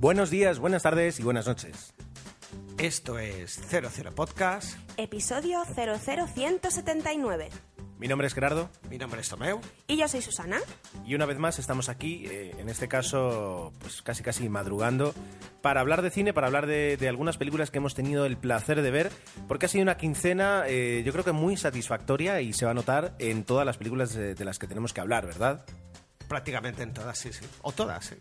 Buenos días, buenas tardes y buenas noches. Esto es 00 Podcast. Episodio 00179. Mi nombre es Gerardo Mi nombre es Tomeu. Y yo soy Susana. y una vez más estamos aquí, eh, en este caso, pues casi casi madrugando, para hablar de cine, para hablar de, de algunas películas que hemos tenido el placer de ver, porque ha sido una quincena, eh, yo creo que muy satisfactoria y se va a notar en todas las películas de, de las que tenemos que hablar, ¿verdad? Prácticamente en todas, sí, sí. O todas, sí.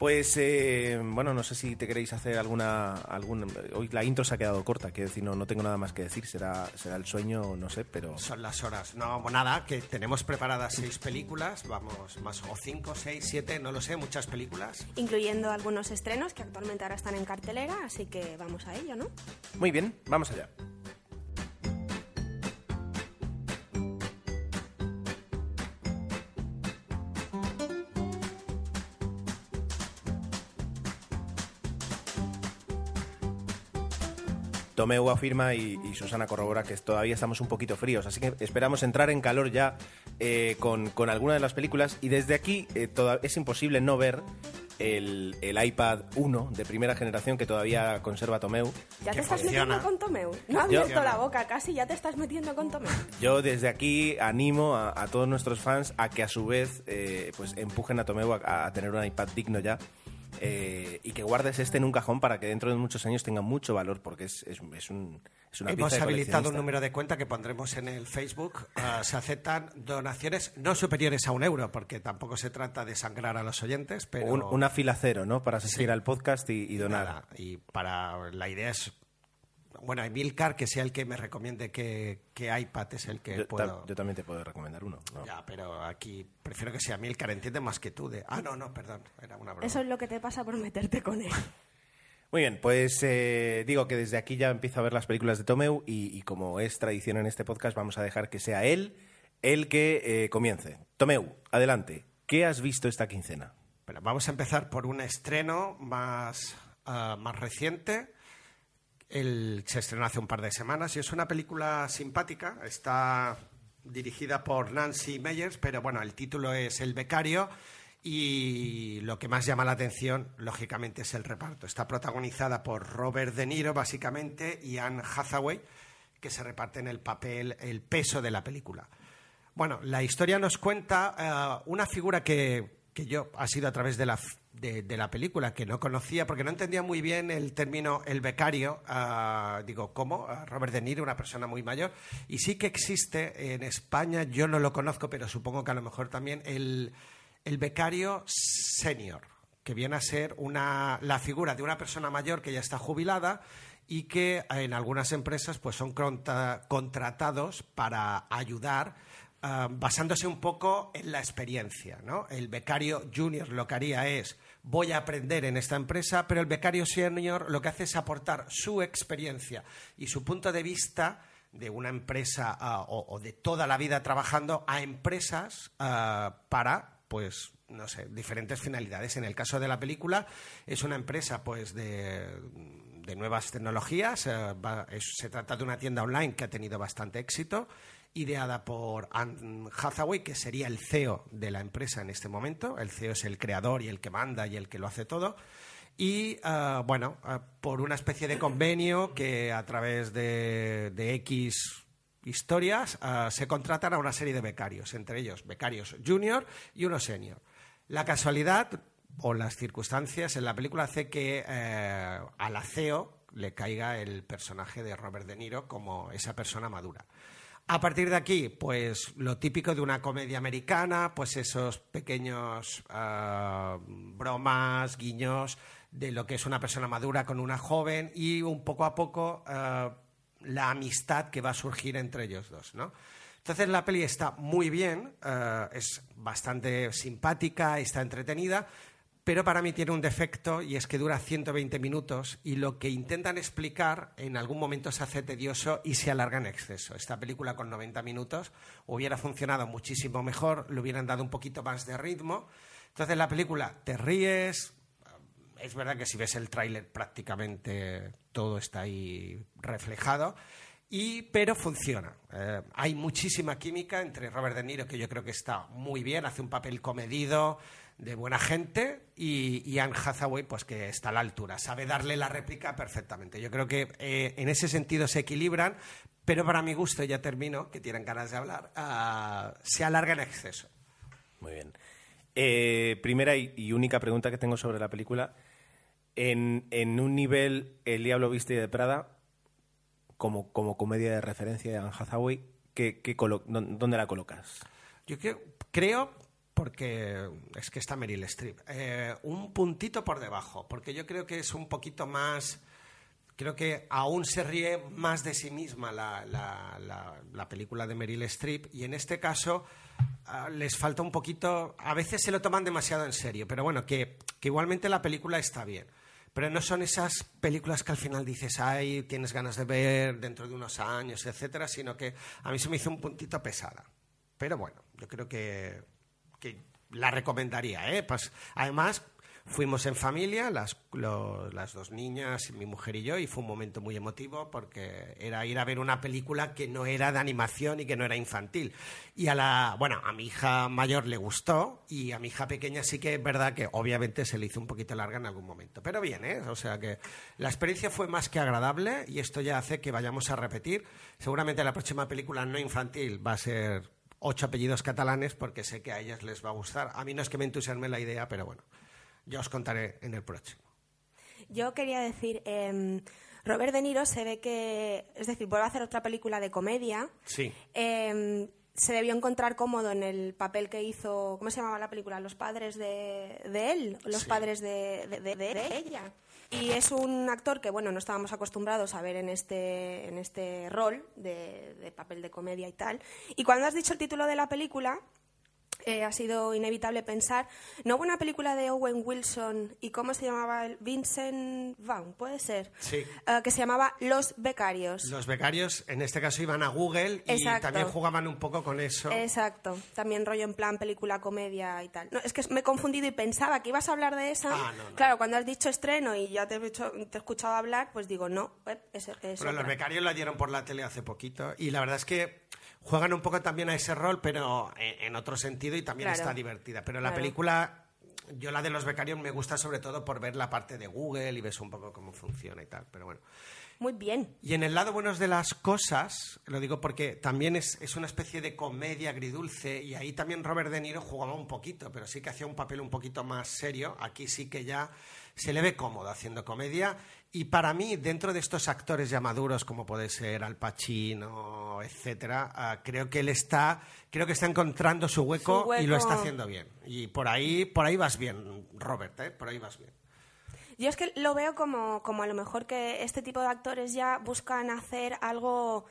Pues, eh, bueno, no sé si te queréis hacer alguna... algún Hoy la intro se ha quedado corta, quiero decir, no, no tengo nada más que decir, será, será el sueño, no sé, pero... Son las horas. No, nada, que tenemos preparadas seis películas, vamos, más o cinco, seis, siete, no lo sé, muchas películas. Incluyendo algunos estrenos que actualmente ahora están en cartelera, así que vamos a ello, ¿no? Muy bien, vamos allá. Tomeu afirma y, y Susana corrobora que todavía estamos un poquito fríos, así que esperamos entrar en calor ya eh, con, con alguna de las películas y desde aquí eh, toda- es imposible no ver el, el iPad 1 de primera generación que todavía conserva Tomeu. ¿Ya te estás funciona. metiendo con Tomeu? No has Yo- abierto la boca casi, ya te estás metiendo con Tomeu. Yo desde aquí animo a, a todos nuestros fans a que a su vez eh, pues empujen a Tomeu a, a tener un iPad digno ya eh, y que guardes este en un cajón para que dentro de muchos años tenga mucho valor porque es, es, es un, es una Hemos pieza de habilitado un número de cuenta que pondremos en el Facebook. Ah, se aceptan donaciones no superiores a un euro, porque tampoco se trata de sangrar a los oyentes, pero... Un- una fila cero, ¿no? Para asistir al podcast y, y donar. Nada, y para la idea es bueno Emilcar que sea el que me recomiende qué, qué iPad es el que Yo, puedo yo también te puedo recomendar uno. ¿no? ya pero aquí prefiero que sea Emilcar entiende más que tú de ah no no perdón era una broma Eso es lo que te pasa por meterte con él. Muy bien, pues eh, digo que desde aquí ya empiezo a ver las películas de Tomeu y, y como es tradición en este podcast, vamos a dejar que sea él el que eh, comience. Tomeu, adelante. ¿Qué has visto esta quincena? Pero vamos a empezar por un estreno más ah, más reciente el se estrenó hace un par de semanas y es una película simpática está dirigida por Nancy Meyers pero bueno el título es El becario y lo que más llama la atención, lógicamente, es el reparto. Está protagonizada por Robert De Niro, básicamente, y Anne Hathaway, que se reparten el papel, el peso de la película. Bueno, la historia nos cuenta eh, una figura que, que yo ha sido a través de la, de, la película, que no conocía, porque no entendía muy bien el término el becario. ah, digo, ¿cómo? Robert De Niro, una persona muy mayor. Y sí que existe en España, yo no lo conozco, pero supongo que a lo mejor también el, el becario senior, que viene a ser una, la figura de una persona mayor que ya está jubilada y que en algunas empresas pues son contra- contratados para ayudar ah, basándose un poco en la experiencia. ¿no? El becario junior lo que haría es voy a aprender en esta empresa, pero el becario senior lo que hace es aportar su experiencia y su punto de vista de una empresa ah, o, de toda la vida trabajando a empresas ah, para pues no sé diferentes finalidades en el caso de la película es una empresa pues de, nuevas tecnologías eh, se trata de una tienda online que ha tenido bastante éxito ideada por Anne Hathaway que sería el CEO de la empresa en este momento el CEO es el creador y el que manda y el que lo hace todo y ah, bueno, ah, por una especie de convenio que a través de, de X historias ah, se contratan a una serie de becarios, entre ellos becarios junior y uno senior. La casualidad o las circunstancias en la película hace que a la CEO le caiga el personaje de Robert De Niro como esa persona madura. A partir de aquí, pues lo típico de una comedia americana, pues esos pequeños ah, bromas, guiños de lo que es una persona madura con una joven y un poco a poco ah, la amistad que va a surgir entre ellos dos, ¿no? Entonces la peli está muy bien, eh, es bastante simpática, está entretenida, pero para mí tiene un defecto y es que dura 120 minutos y lo que intentan explicar en algún momento se hace tedioso y se alarga en exceso. Esta película con 90 minutos hubiera funcionado muchísimo mejor, le hubieran dado un poquito más de ritmo. Entonces la película te ríes, es verdad que si ves el tráiler prácticamente todo está ahí reflejado. Y, pero funciona. Eh, hay muchísima química entre Robert De Niro, que yo creo que está muy bien, hace un papel comedido, de buena gente, y, Anne Hathaway, pues que está a la altura, sabe darle la réplica perfectamente. Yo creo que eh, en ese sentido se equilibran, pero para mi gusto, ya termino, que tienen ganas de hablar, ah, se alarga en exceso. Muy bien. Eh, primera y, única pregunta que tengo sobre la película. En, en un nivel El Diablo Viste de Prada, como, como comedia de referencia de Anne Hathaway, ¿qué, ¿dónde la colocas? Yo creo, porque es que está Meryl Streep, eh, un puntito por debajo, porque yo creo que es un poquito más creo que aún se ríe más de sí misma la, la, película de Meryl Streep y en este caso ah, les falta un poquito, a veces se lo toman demasiado en serio, pero bueno, que, que, igualmente la película está bien. Pero no son esas películas que al final dices, ay, tienes ganas de ver dentro de unos años, etcétera, sino que a mí se me hizo un puntito pesada. Pero bueno, yo creo que, que la recomendaría, ¿eh? Pues, además, Fuimos en familia, las, las dos niñas, mi mujer y yo, y fue un momento muy emotivo porque era ir a ver una película que no era de animación y que no era infantil. Y a la, bueno, a mi hija mayor le gustó y a mi hija pequeña sí que es verdad que obviamente se le hizo un poquito larga en algún momento. Pero bien, ¿eh? O sea que la experiencia fue más que agradable y esto ya hace que vayamos a repetir. Seguramente la próxima película no infantil va a ser ocho apellidos catalanes porque sé que a ellas les va a gustar. A mí no es que me entusiasme la idea, pero bueno. Ya os contaré en el próximo. Yo quería decir, em, Robert De Niro se ve que, es decir, vuelve a hacer otra película de comedia. Sí. Em, se debió encontrar cómodo en el papel que hizo, ¿cómo se llamaba la película? Los padres de, él, los padres de, ella. Y es un actor que, bueno, no estábamos acostumbrados a ver en este, en este rol de, de papel de comedia y tal. Y cuando has dicho el título de la película, eh, ha sido inevitable pensar, ¿no hubo una película de Owen Wilson y cómo se llamaba? el Vincent Vaughn, puede ser. Sí. Eh, que se llamaba Los Becarios. Los Becarios, en este caso, iban a Google y también jugaban un poco con eso. Exacto. También rollo en plan película, comedia y tal. No, es que me he confundido y pensaba que ibas a hablar de esa. Ah, claro, cuando has dicho estreno y ya te he, te he escuchado hablar, pues digo, no, eh, es, Pero Los Becarios la dieron por la tele hace poquito y la verdad es que juegan un poco también a ese rol, pero en, otro sentido y también está divertida. Pero la película, yo la de los becarios me gusta sobre todo por ver la parte de Google y ves un poco cómo funciona y tal. Pero bueno. Muy bien. Y en el lado bueno de las cosas, lo digo porque también es, es, una especie de comedia agridulce y ahí también Robert De Niro jugaba un poquito, pero sí que hacía un papel un poquito más serio. Aquí sí que ya se le ve cómodo haciendo comedia y para mí, dentro de estos actores ya maduros, como puede ser Al Pacino, etcétera, ah, creo que él está, creo que está encontrando su hueco, y lo está haciendo bien. Y por ahí, por ahí vas bien, Robert, ¿eh? por ahí vas bien. Yo es que lo veo como, como a lo mejor que este tipo de actores ya buscan hacer algo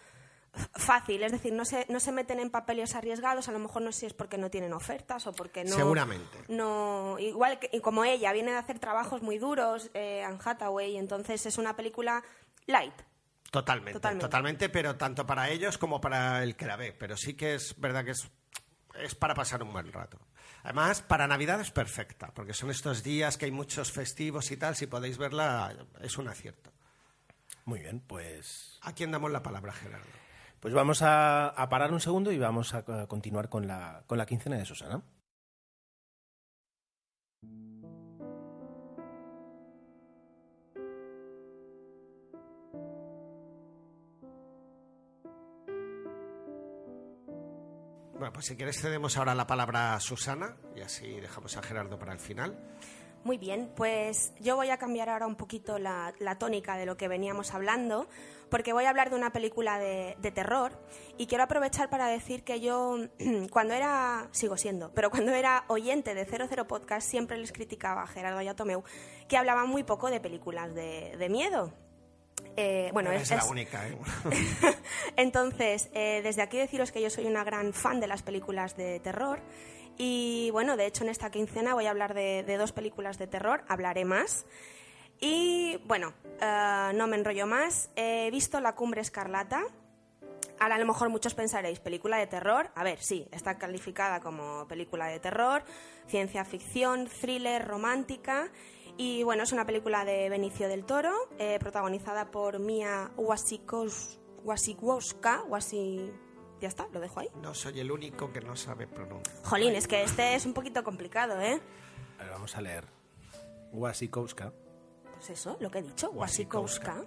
fácil, es decir, no se, no se meten en papeles arriesgados, a lo mejor no sé si es porque no tienen ofertas o porque no... Seguramente. No, igual que como ella, viene de hacer trabajos muy duros, eh, Anne Hathaway, entonces es una película light. Totalmente, totalmente, pero tanto para ellos como para el que la ve, pero sí que es verdad que es, es para pasar un buen rato. Además, para Navidad es perfecta, porque son estos días que hay muchos festivos y tal, si podéis verla, es un acierto. Muy bien, pues... ¿A quién damos la palabra, Gerardo? Pues vamos a, parar un segundo y vamos a, continuar con la, con la quincena de Susana. Bueno, pues si quieres cedemos ahora la palabra a Susana y así dejamos a Gerardo para el final. Muy bien, pues yo voy a cambiar ahora un poquito la, tónica de lo que veníamos hablando, porque voy a hablar de una película de, terror y quiero aprovechar para decir que yo, cuando era, sigo siendo, pero cuando era oyente de 00 Podcast, siempre les criticaba a Gerardo y a Tomeu que hablaban muy poco de películas de, miedo. Eh, bueno, es, la única. ¿eh? Entonces, eh, desde aquí deciros que yo soy una gran fan de las películas de terror. Y bueno, de hecho en esta quincena voy a hablar de, dos películas de terror, hablaré más. Y bueno, eh, no me enrollo más. He visto La Cumbre Escarlata. Ahora a lo mejor muchos pensaréis, película de terror. A ver, sí, está calificada como película de terror, ciencia ficción, thriller, romántica. Y bueno, es una película de Benicio del Toro, eh, protagonizada por Mia Wasikowska. Wasi... Ya está, lo dejo ahí. No soy el único que no sabe pronunciar. Jolín, es que este es un poquito complicado, ¿eh? A ver, vamos a leer. Wasikowska. Pues eso, lo que he dicho, Wasikowska.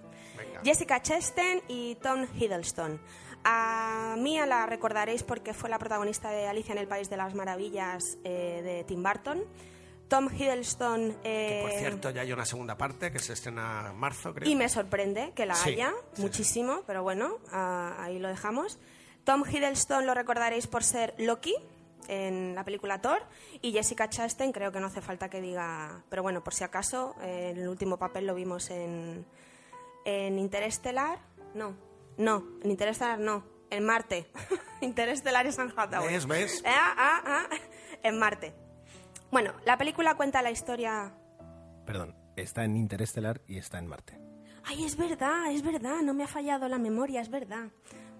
Jessica Chastain y Tom Hiddleston. A Mia la recordaréis porque fue la protagonista de Alicia en el País de las Maravillas eh, de Tim Burton. Tom Hiddleston... Que, por eh, cierto, ya hay una segunda parte que se estrena en marzo, creo. Y me sorprende que la Sí, haya sí, muchísimo, pero bueno, ah, ahí lo dejamos. Tom Hiddleston lo recordaréis por ser Loki en la película Thor y Jessica Chastain creo que no hace falta que diga, pero bueno, por si acaso, eh, el último papel lo vimos en, en Interestelar, no, no, en Interestelar no, en Marte. Interestelar es San Hathaway. ¿Ves, ves? Ah, ah, ah, en Marte. Bueno, la película cuenta la historia Perdón, está en Interestelar y está en Marte. Ay, es verdad, es verdad, no me ha fallado la memoria, es verdad.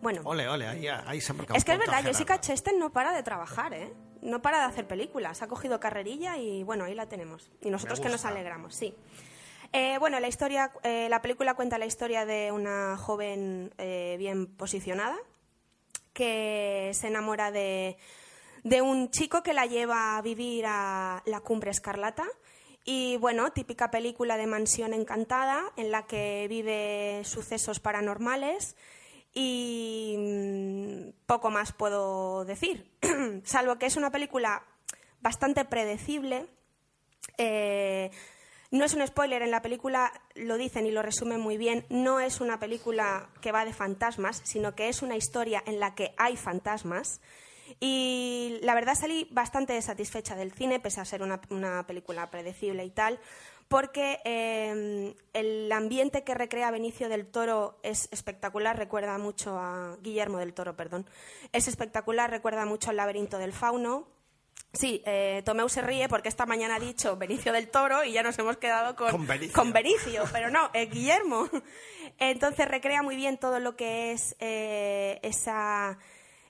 Bueno, Ole, ole, ahí, ahí se ha marcado es que es verdad, Jessica. Chastain no para de trabajar, ¿eh? No para de hacer películas. Ha cogido carrerilla y bueno, ahí la tenemos. Y nosotros que nos alegramos, sí. Eh, bueno, la historia, eh, la película cuenta la historia de una joven eh, bien posicionada que se enamora de, de un chico que la lleva a vivir a la cumbre escarlata. Y bueno, típica película de mansión encantada en la que vive sucesos paranormales y mm, poco más puedo decir, salvo que es una película bastante predecible. Eh, no es un spoiler, en la película lo dicen y lo resumen muy bien, no es una película que va de fantasmas, sino que es una historia en la que hay fantasmas. Y la verdad salí bastante satisfecha del cine, pese a ser una, una película predecible y tal, porque eh, el ambiente que recrea Benicio del Toro es espectacular, recuerda mucho a Guillermo del Toro, perdón, es espectacular, recuerda mucho al laberinto del fauno, Sí, eh, Tomeu se ríe porque esta mañana ha dicho Benicio del Toro y ya nos hemos quedado con, Con Benicio. con Benicio, pero no, es Guillermo. Entonces recrea muy bien todo lo que es eh, esa,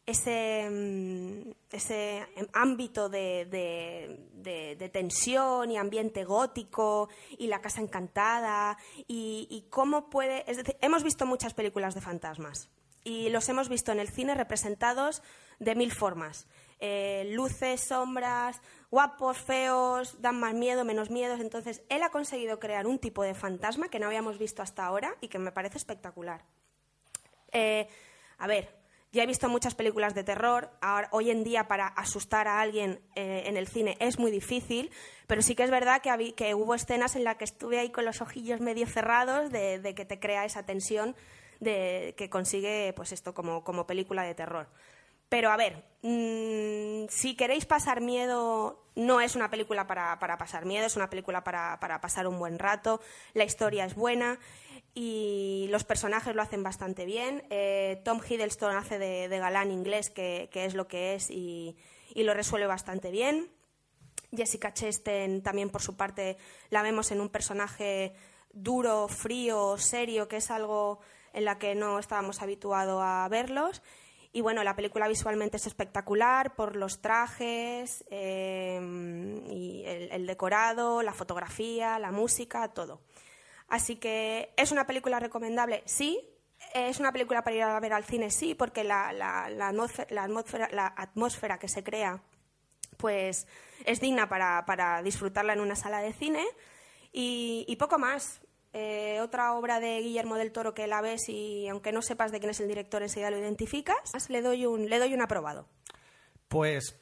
ese, mm, ese ámbito de, de- de- tensión y ambiente gótico y la casa encantada y, y cómo puede... Es decir, hemos visto muchas películas de fantasmas y los hemos visto en el cine representados de mil formas. Eh, luces, sombras, guapos, feos, dan más miedo, menos miedos. Entonces, él ha conseguido crear un tipo de fantasma que no habíamos visto hasta ahora y que me parece espectacular. Eh, a ver, ya he visto muchas películas de terror. Ahora, hoy en día, para asustar a alguien eh, en el cine es muy difícil, pero sí que es verdad que, hubo escenas en las que estuve ahí con los ojillos medio cerrados de, que te crea esa tensión de, que consigue pues esto como, como película de terror. Pero a ver, mm, si queréis pasar miedo, no es una película para, para pasar miedo, es una película para, para pasar un buen rato. La historia es buena y los personajes lo hacen bastante bien. Eh, Tom Hiddleston hace de, galán inglés, que, que es lo que es, y, y lo resuelve bastante bien. Jessica Chastain también por su parte la vemos en un personaje duro, frío, serio, que es algo en la que no estábamos habituados a verlos. Y bueno, la película visualmente es espectacular por los trajes, eh, el decorado, la fotografía, la música, todo. Así que es una película recomendable, sí. Es una película para ir a ver al cine, sí, porque la, la- atmósfera, la atmósfera- que se crea pues es digna para, disfrutarla en una sala de cine y, poco más. Eh, otra obra de Guillermo del Toro que la ves y aunque no sepas de quién es el director enseguida lo identificas, le doy un, le doy un aprobado. Pues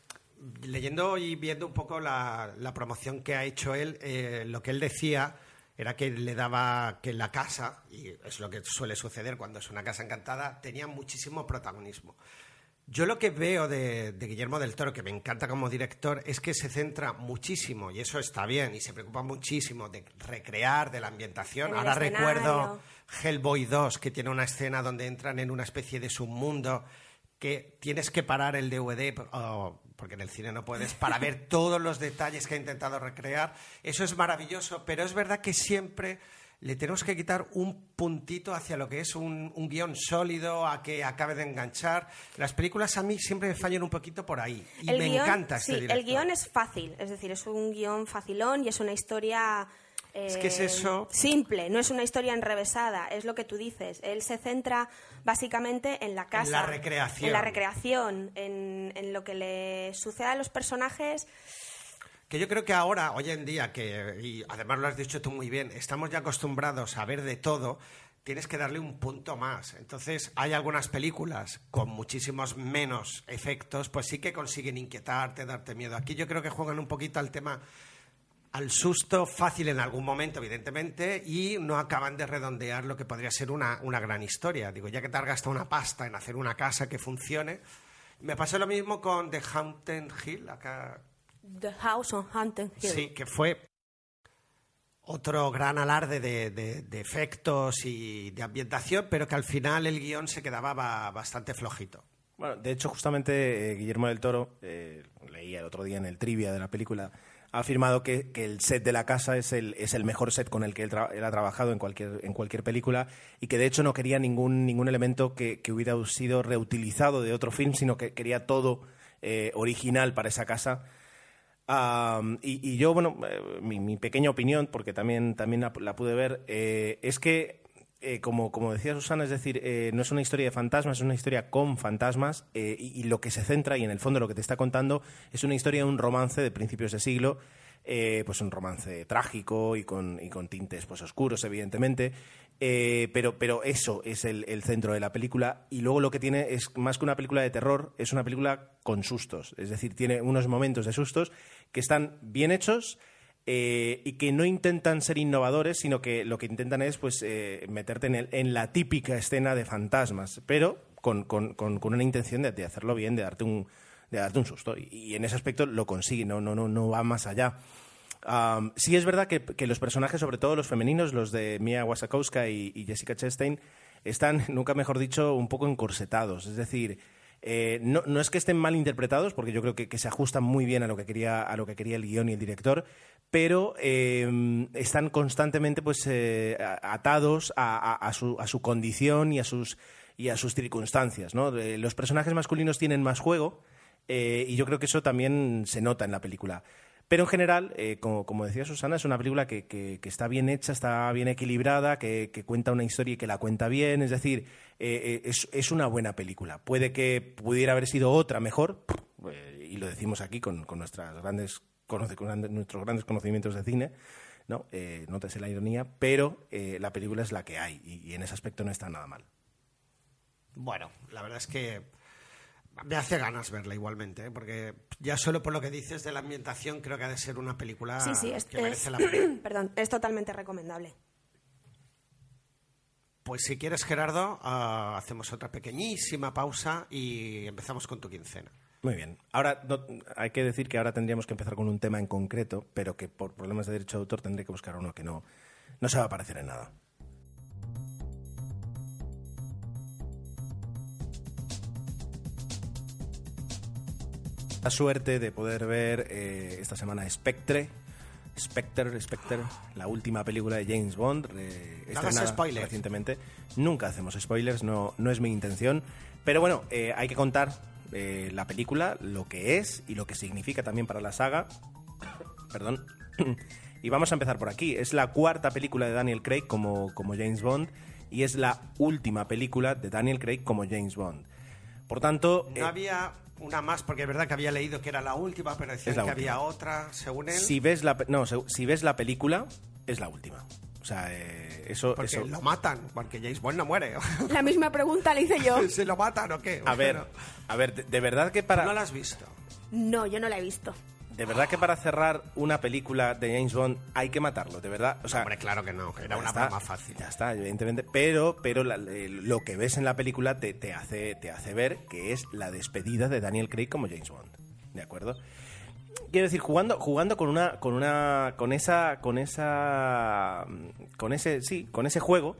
leyendo y viendo un poco la, la promoción que ha hecho él, eh, lo que él decía era que le daba que la casa, y es lo que suele suceder cuando es una casa encantada, tenía muchísimo protagonismo. Yo lo que veo de, de Guillermo del Toro, que me encanta como director, es que se centra muchísimo, y eso está bien, y se preocupa muchísimo de recrear, de la ambientación. Ahora escenario. recuerdo Hellboy 2, que tiene una escena donde entran en una especie de submundo que tienes que parar el DVD, porque en el cine no puedes, para ver todos los detalles que ha intentado recrear. Eso es maravilloso, pero es verdad que siempre le tenemos que quitar un puntito hacia lo que es un, un guion sólido, a que acabe de enganchar. Las películas a mí siempre me fallan un poquito por ahí. Y el me guion, encanta este sí, director. el guion es fácil, es decir, es un guion facilón y es una historia Es que es eh, eso. simple, no es una historia enrevesada, es lo que tú dices. Él se centra básicamente en la casa, la recreación. en la recreación, en, en lo que le sucede a los personajes. Que yo creo que ahora, hoy en día, que, y además lo has dicho tú muy bien, estamos ya acostumbrados a ver de todo, tienes que darle un punto más. Entonces, hay algunas películas con muchísimos menos efectos, pues sí que consiguen inquietarte, darte miedo. Aquí yo creo que juegan un poquito al tema al susto fácil en algún momento, evidentemente, y no acaban de redondear lo que podría ser una, una gran historia. Digo, ya que te has gastado una pasta en hacer una casa que funcione. Me pasó lo mismo con The Haunted Hill, acá The House on Haunted Hill. Sí, que fue otro gran alarde de, de- de efectos y de ambientación, pero que al final el guion se quedaba ba- bastante flojito. Bueno, de hecho, justamente eh, Guillermo del Toro, eh, leía el otro día en el trivia de la película, ha afirmado que, el set de la casa es el, es el mejor set con el que él, ha trabajado en cualquier, en cualquier película y que de hecho no quería ningún, ningún elemento que, que hubiera sido reutilizado de otro film, sino que quería todo eh, original para esa casa. Y, yo, bueno, eh, mi, pequeña opinión, porque también, también la, la pude ver, eh, es que, eh, como, decía Susana, es decir, eh, no es una historia de fantasmas, es una historia con fantasmas, eh, y, lo que se centra, y en el fondo lo que te está contando, es una historia de un romance de principios de siglo, pues un romance trágico y con, y con tintes pues, oscuros, evidentemente. Pero, pero eso es el, el centro de la película. Y luego lo que tiene es más que una película de terror, es una película con sustos. Es decir, tiene unos momentos de sustos que están bien hechos. Eh, y que no intentan ser innovadores, sino que lo que intentan es pues eh, meterte en, el- en la típica escena de fantasmas, pero con, con- con- con una intención de, de hacerlo bien, de darte un, de darte un susto. Y, y en ese aspecto lo consigue, no, no, no, no va más allá. Am, sí es verdad que, que los personajes, sobre todo los femeninos, los de Mia Wasikowska y, y Jessica Chastain, están, nunca mejor dicho, un poco encorsetados. Es decir, eh, no, no es que estén mal interpretados, porque yo creo que, se ajustan muy bien a lo que quería, a lo que quería el guion y el director, pero eh, están constantemente pues, eh, atados a, a- su, a su condición y a sus, y a sus circunstancias. ¿no? Eh, Los personajes masculinos tienen más juego y yo creo que eso también se nota en la película. Pero en general, como, como decía Susana, es una película que, que- está bien hecha, está bien equilibrada, que cuenta una historia y que la cuenta bien. Es decir, eh, eh, es, es una buena película. Puede que pudiera haber sido otra mejor, eh, y lo decimos aquí con, con nuestras grandes, con nuestros grandes conocimientos de cine. ¿no? Eh, nótese la ironía, pero eh, la película es la que hay y, y en ese aspecto no está nada mal. Bueno, la verdad es que me hace ganas verla igualmente, ¿eh? porque ya solo por lo que dices de la ambientación creo que ha de ser una película Sí, sí, es, que merece es- la pena. perdón, es totalmente recomendable. Pues si quieres, Gerardo, ah, hacemos otra pequeñísima pausa y empezamos con tu quincena. Muy bien. Ahora hay que decir que ahora tendríamos que empezar con un tema en concreto, pero que por problemas de derecho de autor tendré que buscar uno que no, no se va a parecer en nada. La suerte de poder ver eh, esta semana Spectre, Spectre, Spectre, la última película de James Bond, eh, estrenada spoilers. recientemente. Nunca hacemos spoilers, no, no es mi intención. Pero bueno, eh, hay que contar eh, la película, lo que es y lo que significa también para la saga. Perdón. y vamos a empezar por aquí. Es la cuarta película de Daniel Craig como, como James Bond y es la última película de Daniel Craig como James Bond. Por tanto, No eh, había una más, porque es verdad que había leído que era la última, pero decían que última. había otra, según él. si ves la no, si ves la película es la última. O sea, eh, eso, Porque eso- lo matan, porque James Bond no muere. La misma pregunta le hice yo. ¿Se lo matan o qué? a ver, a ver, de, de verdad que ¿tú para no la has visto. No, yo no la he visto. De verdad que para cerrar una película de James Bond hay que matarlo, de verdad. O sea, Hombre, claro que no, que era una broma fácil. Ya está, evidentemente. Pero, pero la- eh, lo que ves en la película te, te hace, te hace ver que es la despedida de Daniel Craig como James Bond. ¿De acuerdo? Quiero decir, jugando, jugando con una, con una, con esa, con esa, con ese, sí, con ese juego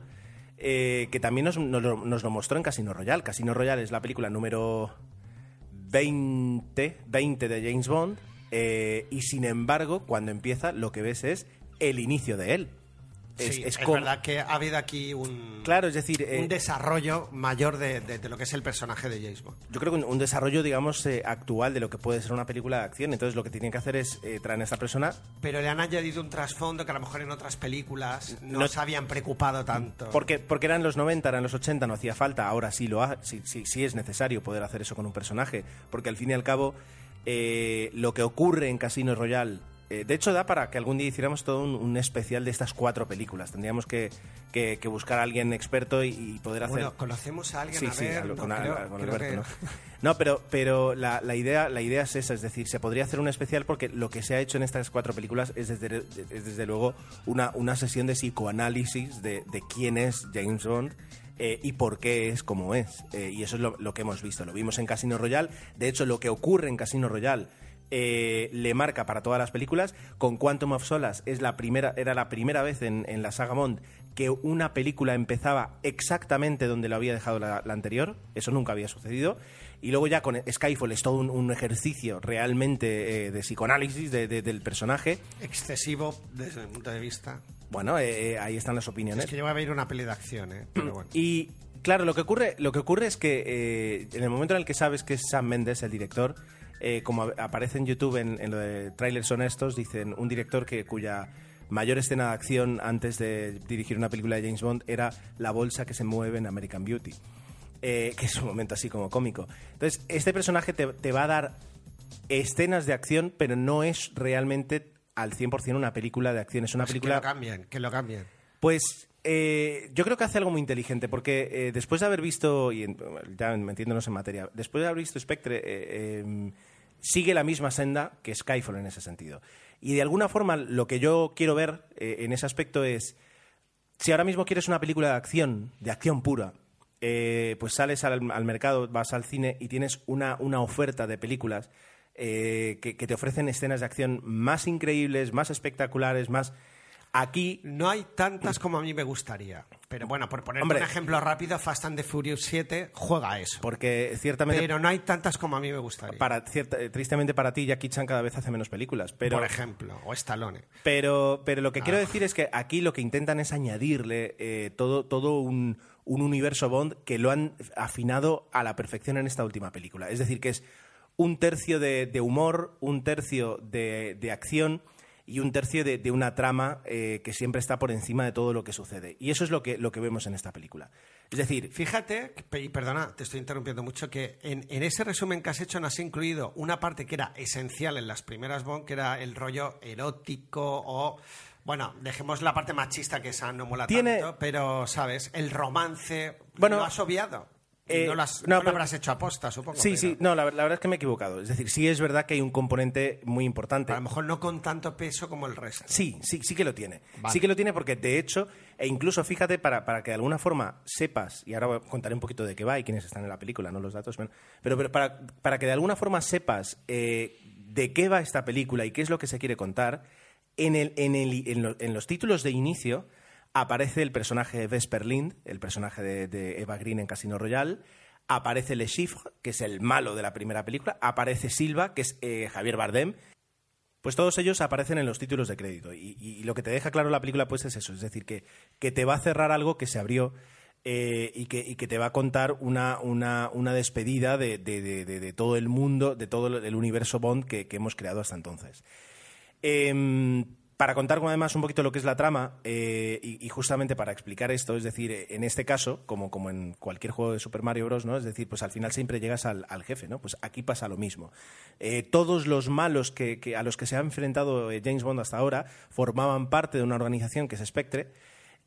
eh, que también nos, nos lo- nos lo mostró en Casino Royale. Casino Royale es la película número 20, 20 de James Bond eh, y sin embargo cuando empieza lo que ves es el inicio de él. Es, Sí, es es como- verdad que ha habido aquí un, Claro, es decir, eh, un desarrollo mayor de, de- de lo que es el personaje de James Bond. yo creo que un, un desarrollo, digamos, eh, actual de lo que puede ser una película de acción. Entonces lo que tienen que hacer es eh, traer a esta persona Pero le han añadido un trasfondo que a lo mejor en otras películas no, No- se habían preocupado tanto. Porque, porque eran los 90, eran los 80, no hacía falta. Ahora sí lo ha, sí, sí, sí es necesario poder hacer eso con un personaje. Porque al fin y al cabo, eh, lo que ocurre en Casino Royale. eh, de hecho, da para que algún día hiciéramos todo un, un especial de estas cuatro películas. Tendríamos que, que- que buscar a alguien experto y, y poder hacer. Bueno, conocemos a alguien Sí, a sí, ver, no, con, creo- Al- con creo Alberto, que- ¿no? No, pero, pero la, la idea, la idea es esa, es decir, se podría hacer un especial porque lo que se ha hecho en estas cuatro películas es desde, es desde luego una, una sesión de psicoanálisis de, de quién es James Bond eh, y por qué es como es. Eh, y eso es lo, que hemos visto. Lo vimos en Casino Royale. De hecho, lo que ocurre en Casino Royale eh, le marca para todas las películas. Con Quantum of Solace es la primera, era la primera vez en, en la saga Bond que una película empezaba exactamente donde lo había dejado la, anterior. Eso nunca había sucedido. Y luego ya con Skyfall es todo un, ejercicio realmente de psicoanálisis de- de- del personaje. excesivo desde mi punto de vista. Bueno, eh, eh, ahí están las opiniones. Es que yo voy a ver una peli de acción, ¿eh? Pero bueno. Y claro, lo que ocurre, lo que ocurre es que eh, en el momento en el que sabes que es Sam Mendes el director, eh, como aparece en YouTube en, en lo de trailers honestos, dicen un director que cuya mayor escena de acción antes de dirigir una película de James Bond era la bolsa que se mueve en American Beauty. eh, que es un momento así como cómico. Entonces, este personaje te, te va a dar escenas de acción, pero no es realmente al 100% una película de acción. Es una Pues película... Que lo cambien, que lo cambien. Pues eh, yo creo que hace algo muy inteligente, porque eh, después de haber visto, y en- ya metiéndonos en materia, después de haber visto Spectre, eh, em, sigue la misma senda que Skyfall en ese sentido. Y de alguna forma lo que yo quiero ver en ese aspecto es, si ahora mismo quieres una película de acción, de acción pura, pues sales al, al mercado, vas al cine y tienes una, una oferta de películas eh, que, que te ofrecen escenas de acción más increíbles, más espectaculares, más... Aquí No hay tantas como a mí me gustaría. Pero bueno, por poner un ejemplo rápido, Fast and the Furious 7 juega eso. Porque ciertamente, Pero no hay tantas como a mí me gustaría. para, cierta- eh, tristemente para ti, Jackie Chan cada vez hace menos películas. Pero, por ejemplo, o Stallone. pero, pero lo que Ah. quiero decir es que aquí lo que intentan es añadirle eh, todo, todo un, un universo Bond que lo han afinado a la perfección en esta última película. Es decir, que es un tercio de, de humor, un tercio de, de acción y un tercio de, de una trama eh, que siempre está por encima de todo lo que sucede. Y eso es lo que, lo que vemos en esta película. Es decir, Fíjate, y perdona, te estoy interrumpiendo mucho, que en, en ese resumen que has hecho no has incluido una parte que era esencial en las primeras Bond, que era el rollo erótico o... Bueno, dejemos la parte machista que esa no mola Tiene- tanto, pero, ¿sabes? El romance, Bueno, lo has obviado. Eh, no, lo has- no, no lo habrás hecho aposta, supongo. Sí, pero sí, no, la, la verdad es que me he equivocado. Es decir, sí es verdad que hay un componente muy importante. A lo mejor no con tanto peso como el resto. Sí, sí, sí que lo tiene. Vale. Sí que lo tiene porque, de hecho, e incluso fíjate, para, para que de alguna forma sepas, y ahora contaré un poquito de qué va y quiénes están en la película, no los datos, pero, pero para, para que de alguna forma sepas eh, de qué va esta película y qué es lo que se quiere contar, en, el, en, el, en, lo- en los títulos de inicio aparece el personaje de Vesper Lind, el personaje de, Eva Green en Casino Royale, aparece Le Chiffre, que es el malo de la primera película, aparece Silva, que es eh, Javier Bardem, pues todos ellos aparecen en los títulos de crédito. Y, lo que te deja claro la película pues es eso, es decir, que, que te va a cerrar algo que se abrió eh, y, que, que te va a contar una, una, una despedida de, de- todo el mundo, de todo el universo Bond que, que hemos creado hasta entonces. Em, para contar además un poquito lo que es la trama eh, y, justamente para explicar esto, es decir, eh, en este caso, como, como en cualquier juego de Super Mario Bros., ¿no? Es decir, pues al final siempre llegas al, jefe, ¿no? Pues aquí pasa lo mismo. Eh, todos los malos que, a los que se ha enfrentado James Bond hasta ahora formaban parte de una organización que es Spectre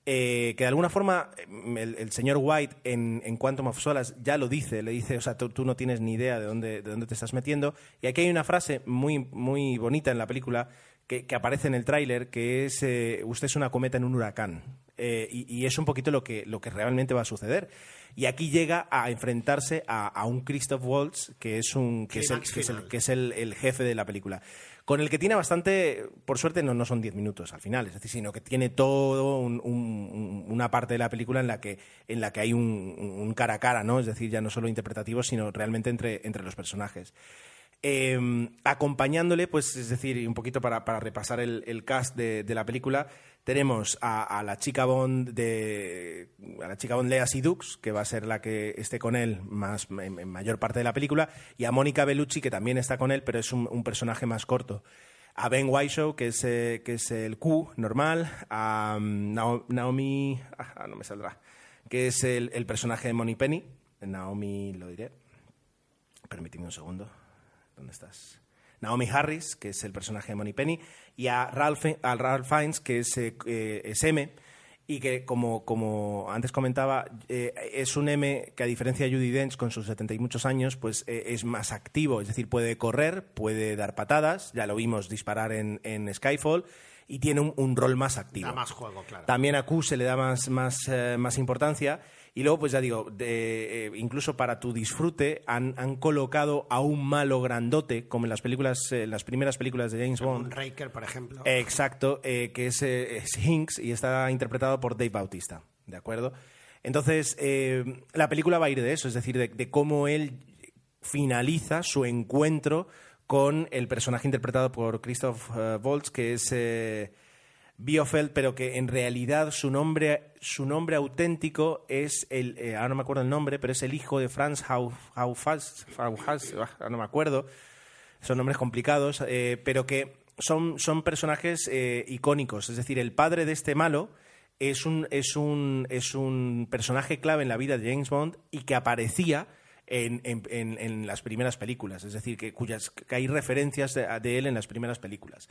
que de alguna forma mm, el, señor White en, Quantum of Solace ya lo dice, le dice, o sea, tú, no tienes ni idea de dónde, de dónde te estás metiendo. Y aquí hay una frase muy, muy bonita en la película que, aparece en el tráiler, que es, eh, usted es una cometa en un huracán. Eh, y, es un poquito lo que, lo que realmente va a suceder. Y aquí llega a enfrentarse a, un Christoph Waltz, que es, un, que es, el, que es, el, el jefe de la película con el que tiene bastante, por suerte no, no son 10 minutos al final, es decir, sino que tiene todo una parte de la película en la que, en la que hay un, cara a cara, ¿no? Es decir, ya no solo interpretativo, sino realmente entre, entre los personajes. Em, acompañándole, pues es decir, un poquito para, repasar el, cast de, la película, tenemos a, la chica Bond de a la chica Bond Lea Sidux, que va a ser la que esté con él más en, mayor parte de la película, y a Mónica Bellucci, que también está con él, pero es un, personaje más corto. A Ben Whishaw, que es, eh, que es el Q normal, a mm, Naomi, ah, no me saldrá, que es el, personaje de Moni Penny, Naomi lo diré, permíteme un segundo. ¿Dónde estás? Naomi Harris, que es el personaje de Money Penny, y a Ralph, a Ralph Fiennes, que es, eh, es, M, y que, como, como antes comentaba, eh, es un M que, a diferencia de Judy Dench, con sus setenta y muchos años, pues eh, es más activo, es decir, puede correr, puede dar patadas, ya lo vimos disparar en, en Skyfall, y tiene un, un, rol más activo. Da más juego, claro. También a Q se le da más, más, más importancia y luego, pues ya digo, de, eh, incluso para tu disfrute han, han, colocado a un malo grandote, como en las películas, eh, las primeras películas de James Bond. Raker, por ejemplo. exacto, eh, que es, es, Hinks y está interpretado por Dave Bautista, ¿de acuerdo? Entonces, la película va a ir de eso, es decir, de, de cómo él finaliza su encuentro con el personaje interpretado por Christoph Waltz, que es Biofeld, pero que en realidad su nombre, su nombre auténtico es el, eh, ahora no me acuerdo el nombre, pero es el hijo de Franz Haufass, ah, no me acuerdo, son nombres complicados, eh, pero que son, son personajes eh, icónicos, es decir, el padre de este malo es un, es, un, es un personaje clave en la vida de James Bond y que aparecía en, en, en, las primeras películas, es decir, que, cuyas, que hay referencias de él en las primeras películas.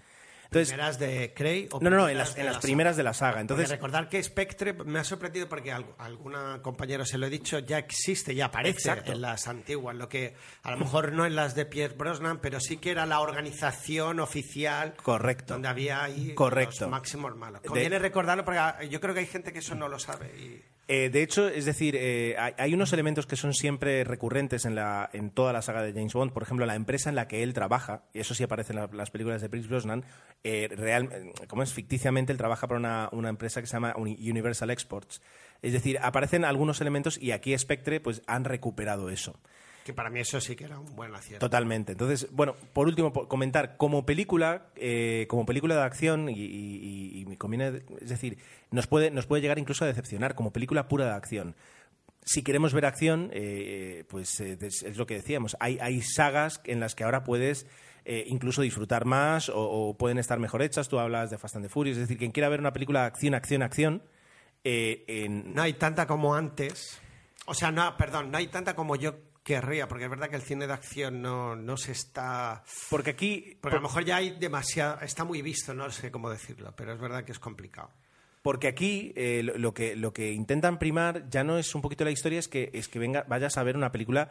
¿Primeras de Cray? no, no, no, en las, primeras de la saga. Entonces, recordar que Spectre me ha sorprendido porque a alguna compañera se lo he dicho, ya existe, ya aparece en las antiguas, lo que a lo mejor no en las de Pierre Brosnan, pero sí que era la organización oficial. Correcto. Donde había ahí Correcto. los máximos malos. Conviene recordarlo porque yo creo que hay gente que eso no lo sabe. Y... Eh, de hecho, es decir, eh, hay, unos elementos que son siempre recurrentes en, toda la saga de James Bond. Por ejemplo, la empresa en la que él trabaja, y eso sí aparece en las películas de Pierce Brosnan, eh, real, como es ficticiamente, él trabaja para una, empresa que se llama Universal Exports. Es decir, aparecen algunos elementos y aquí Spectre pues, han recuperado eso. Que para mí eso sí que era un buen acierto. Totalmente. Entonces, bueno, por último, comentar, como película, eh, como película de acción, y, me conviene, es decir, nos puede, nos puede llegar incluso a decepcionar, como película pura de acción. Si queremos ver acción, eh, pues eh, es, lo que decíamos, hay, hay sagas en las que ahora puedes incluso disfrutar más o, pueden estar mejor hechas. Tú hablas de Fast and the Furious, es decir, quien quiera ver una película de acción, acción, acción. No hay tanta como antes. O sea, no, perdón, no hay tanta como yo querría, porque es verdad que el cine de acción no, no se está... Porque aquí... Porque a lo mejor ya hay demasiado... Está muy visto, no sé cómo decirlo, pero es verdad que es complicado. Porque aquí eh, lo, que, lo que intentan primar ya no es un poquito la historia, es que, es que venga, vayas a ver una película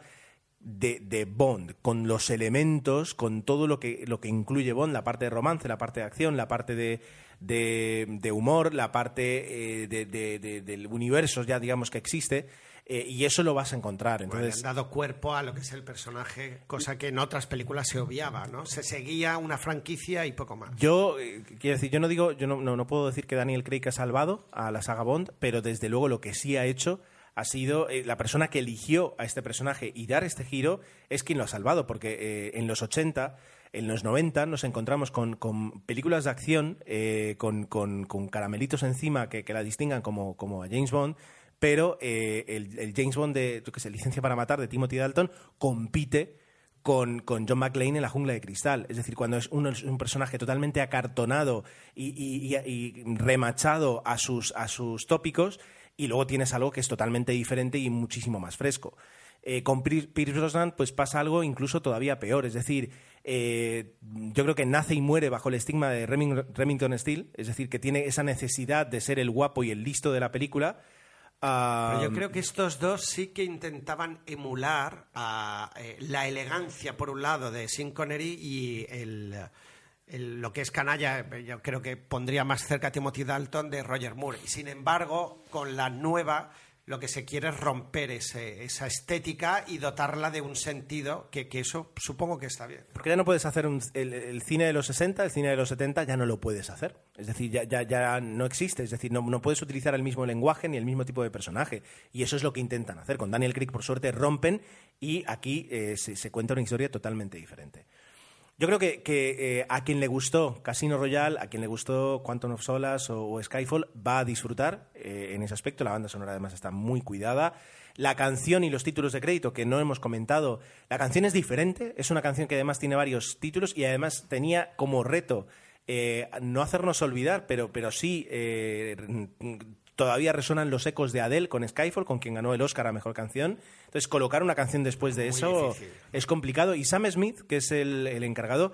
de, de, Bond, con los elementos, con todo lo que, lo que incluye Bond, la parte de romance, la parte de acción, la parte de, de, humor, la parte eh, de, del universo ya digamos que existe. Eh, y eso lo vas a encontrar. Entonces, han dado cuerpo a lo que es el personaje, cosa que en otras películas se obviaba, ¿no? Se seguía una franquicia y poco más. Yo, eh, quiero decir, yo no digo, yo no, no, puedo decir que Daniel Craig ha salvado a la saga Bond, pero desde luego lo que sí ha hecho ha sido eh, la persona que eligió a este personaje y dar este giro es quien lo ha salvado, porque en los 80 en los 90 nos encontramos con, con películas de acción con, con, con, caramelitos encima que, que la distingan como, como a James Bond, pero eh, el, James Bond de, que sé, Licencia para Matar de Timothy Dalton compite con, John McClane en La Jungla de Cristal. Es decir, cuando es, un personaje totalmente acartonado y, remachado a sus, a sus tópicos, y luego tienes algo que es totalmente diferente y muchísimo más fresco. Eh, con Pierce Brosnan pues pasa algo incluso todavía peor, es decir, eh, yo creo que nace y muere bajo el estigma de Remington Steele, es decir, que tiene esa necesidad de ser el guapo y el listo de la película. Pero yo creo que estos dos sí que intentaban emular eh, la elegancia, por un lado, de Sean Connery y el, lo que es canalla, yo creo que pondría más cerca a Timothy Dalton de Roger Moore. Y sin embargo, con la nueva lo que se quiere es romper esa estética y dotarla de un sentido que, eso supongo que está bien. Porque ya no puedes hacer el, cine de los 60, el cine de los 70 ya no lo puedes hacer. Es decir, ya, ya, ya no existe. Es decir, no, no, puedes utilizar el mismo lenguaje ni el mismo tipo de personaje. Y eso es lo que intentan hacer. Con Daniel Craig, por suerte, rompen y aquí eh, se cuenta una historia totalmente diferente. Yo creo que, eh, a quien le gustó Casino Royale, a quien le gustó Quantum of Solas o, Skyfall, va a disfrutar eh, en ese aspecto. La banda sonora además está muy cuidada. La canción y los títulos de crédito que no hemos comentado, la canción es diferente, es una canción que además tiene varios títulos y además tenía como reto eh, no hacernos olvidar, pero, pero sí todavía resonan los ecos de Adele con Skyfall, con quien ganó el Oscar a Mejor Canción. Entonces, colocar una canción después de eso es complicado. Y Sam Smith, que es el, encargado,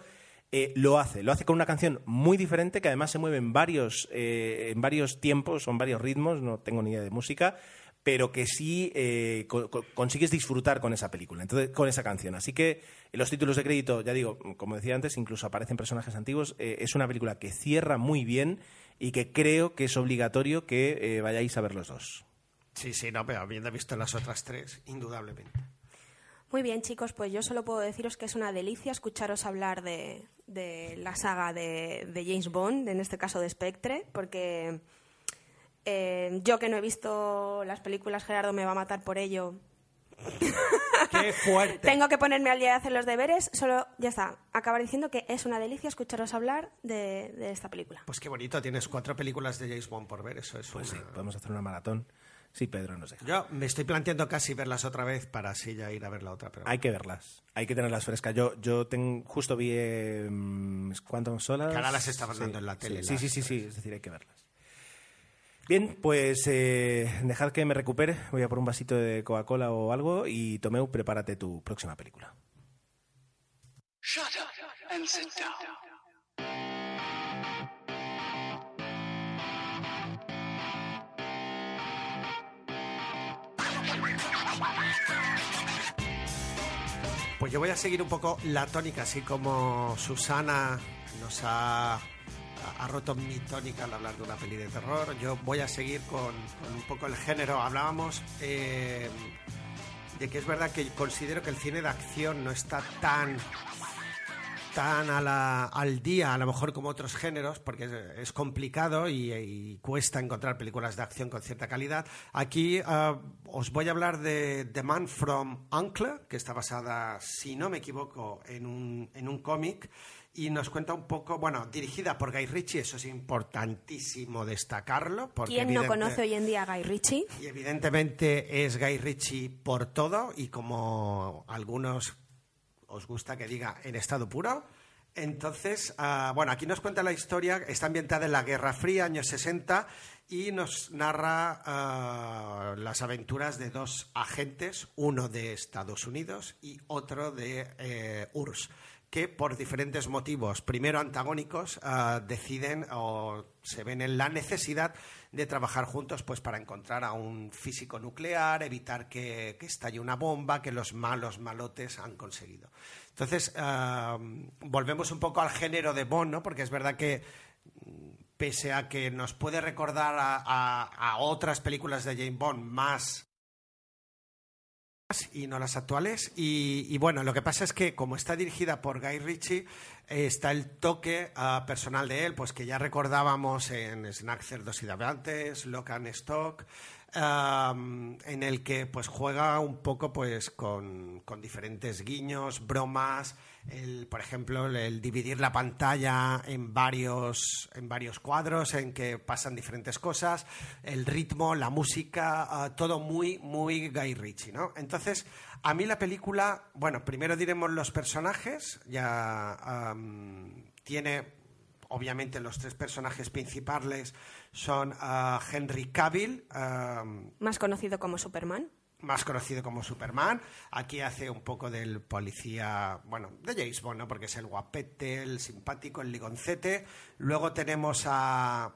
eh, lo hace. Lo hace con una canción muy diferente que además se mueve en varios, eh, en varios tiempos, son varios ritmos, no tengo ni idea de música, pero que sí eh, consigues disfrutar con esa película, entonces, con esa canción. Así que los títulos de crédito, ya digo, como decía antes, incluso aparecen personajes antiguos. es una película que cierra muy bien y que creo que es obligatorio que eh, vayáis a ver los dos. Sí, sí, no, pero habiendo visto las otras tres, indudablemente. Muy bien, chicos, pues yo solo puedo deciros que es una delicia escucharos hablar de, la saga de, James Bond, en este caso de Spectre, porque eh, yo que no he visto las películas, Gerardo me va a matar por ello, ¡Qué fuerte! Tengo que ponerme al día de hacer los deberes. Solo, ya está, acabar diciendo que es una delicia escucharos hablar de, esta película. Pues qué bonito, tienes cuatro películas de James Bond por ver, eso es Pues sí, podemos hacer una maratón. Sí, Pedro nos deja. Yo me estoy planteando casi verlas otra vez para así ya ir a ver la otra. Pero... Hay que verlas, hay que tenerlas frescas. Yo, yo justo vi eh, ¿Cuántas solas? Que ahora las estaban dando en la tele. Sí, sí, sí, sí, es decir, hay que verlas. Bien, pues eh, dejad que me recupere. Voy a por un vasito de Coca-Cola o algo y Tomeu, prepárate tu próxima película. Pues yo voy a seguir un poco la tónica, así como Susana nos ha ha roto mi tónica al hablar de una peli de terror. Yo voy a seguir con, un poco el género. Hablábamos eh, de que es verdad que considero que el cine de acción no está tan tan al día, a lo mejor como otros géneros, porque es, complicado y, cuesta encontrar películas de acción con cierta calidad. Aquí eh, os voy a hablar de The Man from Uncle, que está basada, si no me equivoco, en un, en un cómic y nos cuenta un poco, bueno, dirigida por Guy Ritchie, eso es importantísimo destacarlo. Porque ¿Quién no conoce hoy en día a Guy Ritchie? Y evidentemente es Guy Ritchie por todo y como algunos os gusta que diga en estado puro. Entonces, ah, bueno, aquí nos cuenta la historia, está ambientada en la Guerra Fría, años 60, y nos narra ah, las aventuras de dos agentes, uno de Estados Unidos y otro de eh, URSS que por diferentes motivos, primero antagónicos, ah, deciden o se ven en la necesidad de trabajar juntos pues para encontrar a un físico nuclear, evitar que, estalle una bomba que los malos malotes han conseguido. Entonces, ah, volvemos un poco al género de Bond, ¿no? porque es verdad que pese a que nos puede recordar a otras películas de James Bond más y no las actuales. Y, bueno, lo que pasa es que como está dirigida por Guy Ritchie, eh, está el toque ah, personal de él, pues que ya recordábamos en Snack Cerdos y Davantes, Lock and Stock, en el que pues juega un poco pues con, con diferentes guiños, bromas, el, por ejemplo, el dividir la pantalla en varios, en varios cuadros en que pasan diferentes cosas, el ritmo, la música, ah, todo muy, muy Guy Ritchie, ¿no? Entonces, a mí la película, bueno, primero diremos los personajes, ya tiene, obviamente, los tres personajes principales son ah, Henry Cavill. Más conocido como Superman. Más conocido como Superman. Aquí hace un poco del policía, bueno, de James Bond, ¿no? Porque es el guapete, el simpático, el ligoncete. Luego tenemos a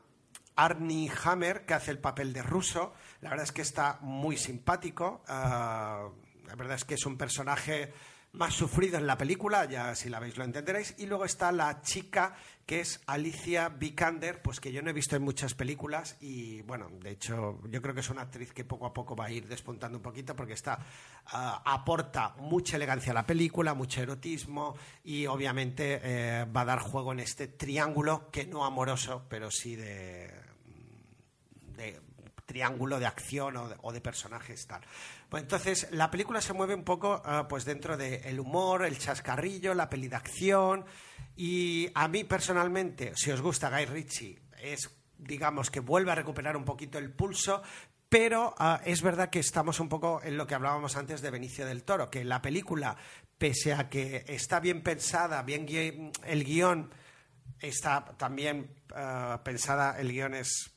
Arnie Hammer, que hace el papel de ruso. La verdad es que está muy simpático. Ah, la verdad es que es un personaje más sufrido en la película, ya si la veis lo entenderéis. Y luego está la chica que es Alicia Vikander, pues que yo no he visto en muchas películas y bueno, de hecho yo creo que es una actriz que poco a poco va a ir despuntando un poquito porque está ah, aporta mucha elegancia a la película, mucho erotismo y obviamente eh, va a dar juego en este triángulo que no amoroso, pero sí de, de triángulo de acción o de, personajes tal. Pues entonces la película se mueve un poco ah, pues dentro del humor, el chascarrillo, la peli de acción y a mí personalmente, si os gusta Guy Ritchie, es digamos que vuelve a recuperar un poquito el pulso, pero ah, es verdad que estamos un poco en lo que hablábamos antes de Benicio del Toro, que la película, pese a que está bien pensada, bien el guion está también ah, pensada, el guion es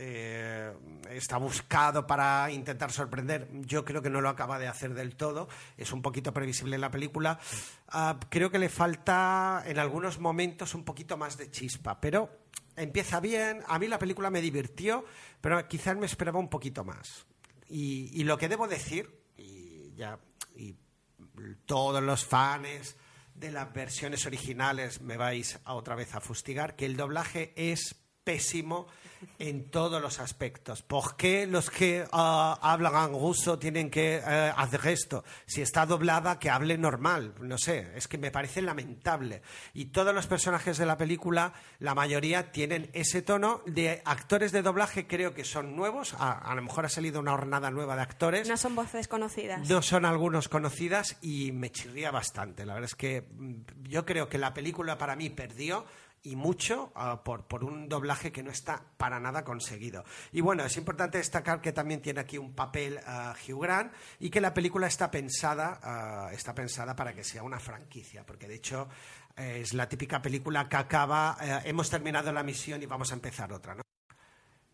eh, está buscado para intentar sorprender. Yo creo que no lo acaba de hacer del todo. Es un poquito previsible en la película. Ah, creo que le falta en algunos momentos un poquito más de chispa, pero empieza bien. A mí la película me divirtió, pero quizás me esperaba un poquito más. Y, lo que debo decir, y ya y todos los fans de las versiones originales me vais a otra vez a fustigar, que el doblaje es pésimo en todos los aspectos. ¿Por qué los que ah, hablan ruso tienen que eh, hacer esto? Si está doblada, que hable normal. No sé, es que me parece lamentable. Y todos los personajes de la película, la mayoría tienen ese tono de actores de doblaje, creo que son nuevos. A, lo mejor ha salido una hornada nueva de actores. No son voces conocidas. No son algunos conocidas y me chirría bastante. La verdad es que mm, yo creo que la película para mí perdió y mucho ah, por, por, un doblaje que no está para nada conseguido. Y bueno, es importante destacar que también tiene aquí un papel uh, Hugh Grant y que la película está pensada, ah, está pensada para que sea una franquicia, porque de hecho eh, es la típica película que acaba, eh, hemos terminado la misión y vamos a empezar otra, ¿no?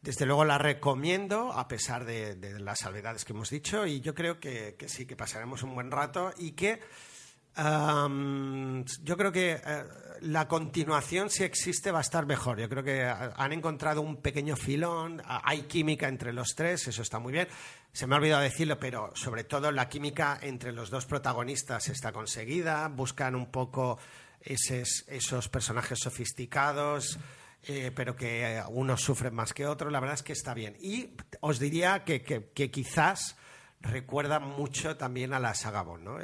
Desde luego la recomiendo, a pesar de, las salvedades que hemos dicho, y yo creo que sí, que pasaremos un buen rato y que yo creo que eh, la continuación, si existe, va a estar mejor. Yo creo que eh, han encontrado un pequeño filón, hay química entre los tres, eso está muy bien. Se me ha olvidado decirlo, pero sobre todo la química entre los dos protagonistas está conseguida. Buscan un poco esos, personajes sofisticados. Eh, pero que unos sufren más que otros, la verdad es que está bien. Y os diría que, quizás recuerda mucho también a la saga Bond, ¿no?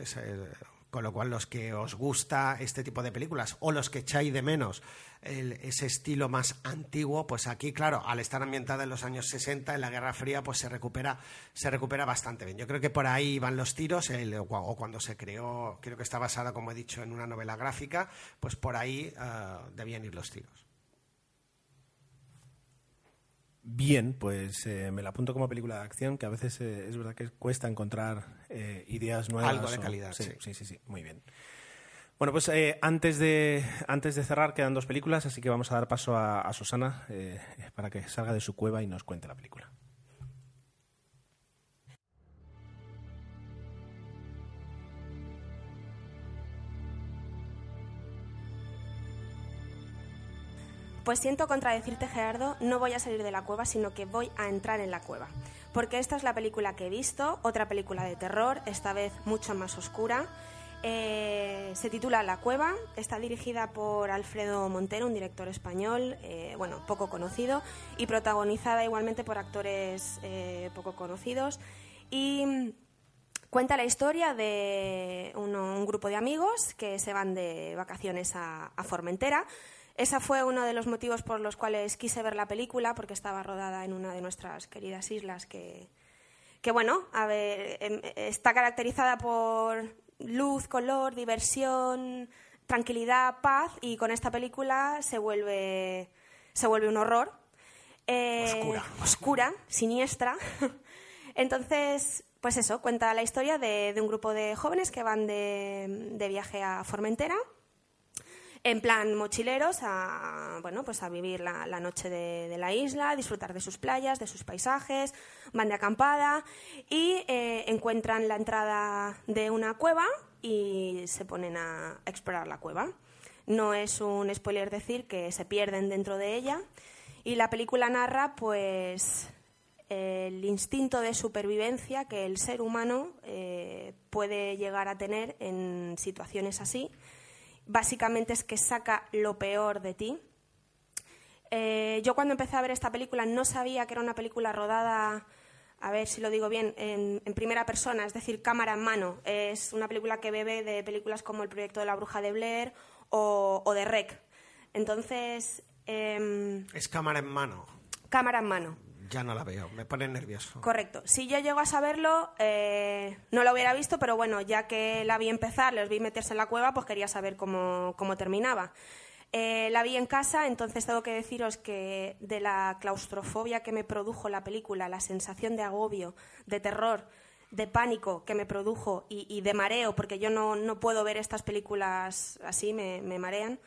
Con lo cual, los que os gusta este tipo de películas o los que echáis de menos ese estilo más antiguo, pues aquí, claro, al estar ambientada en los años 60, en la Guerra Fría, pues se recupera, se recupera bastante bien. Yo creo que por ahí van los tiros, o cuando se creó, creo que está basada, como he dicho, en una novela gráfica, pues por ahí eh, debían ir los tiros. Bien, pues eh, me la apunto como película de acción, que a veces eh, es verdad que cuesta encontrar eh, ideas nuevas. Algo de calidad, sí, sí. Sí, sí, muy bien. Bueno, pues antes, de, antes de cerrar quedan dos películas, así que vamos a dar paso a, a Susana para que salga de su cueva y nos cuente la película. Pues siento contradecirte, Gerardo, no voy a salir de la cueva, sino que voy a entrar en la cueva. Porque esta es la película que he visto, otra película de terror, esta vez mucho más oscura. Eh, se titula La Cueva, está dirigida por Alfredo Montero, un director español, eh, bueno, poco conocido, y protagonizada igualmente por actores eh, poco conocidos. Y cuenta la historia de un grupo de amigos que se van de vacaciones a Formentera ese fue uno de los motivos por los cuales quise ver la película, porque estaba rodada en una de nuestras queridas islas que, que bueno, a ver, em, está caracterizada por luz, color, diversión, tranquilidad, paz, y con esta película se vuelve, se vuelve un horror. Eh, oscura. Oscura, siniestra. Entonces, pues eso, cuenta la historia de, un grupo de jóvenes que van de, de viaje a Formentera en plan mochileros a, bueno, pues a vivir la, noche de, de la isla, disfrutar de sus playas, de sus paisajes, van de acampada y eh, encuentran la entrada de una cueva y se ponen a explorar la cueva. No es un spoiler decir que se pierden dentro de ella y la película narra pues el instinto de supervivencia que el ser humano eh, puede llegar a tener en situaciones así. Básicamente es que saca lo peor de ti. Eh, yo cuando empecé a ver esta película no sabía que era una película rodada, a ver si lo digo bien, en, en primera persona, es decir, cámara en mano. Es una película que bebe de películas como El proyecto de la bruja de Blair o, o de Rec. Entonces, em, Es cámara en mano. cámara en mano. Ya no la veo, me pone nervioso. Correcto. Si yo llego a saberlo, eh, no lo hubiera visto, pero bueno, ya que la vi empezar, les vi meterse en la cueva, pues quería saber cómo, cómo terminaba. Eh, la vi en casa, entonces tengo que deciros que de la claustrofobia que me produjo la película, la sensación de agobio, de terror, de pánico que me produjo y, de mareo, porque yo no, no puedo ver estas películas así, me marean.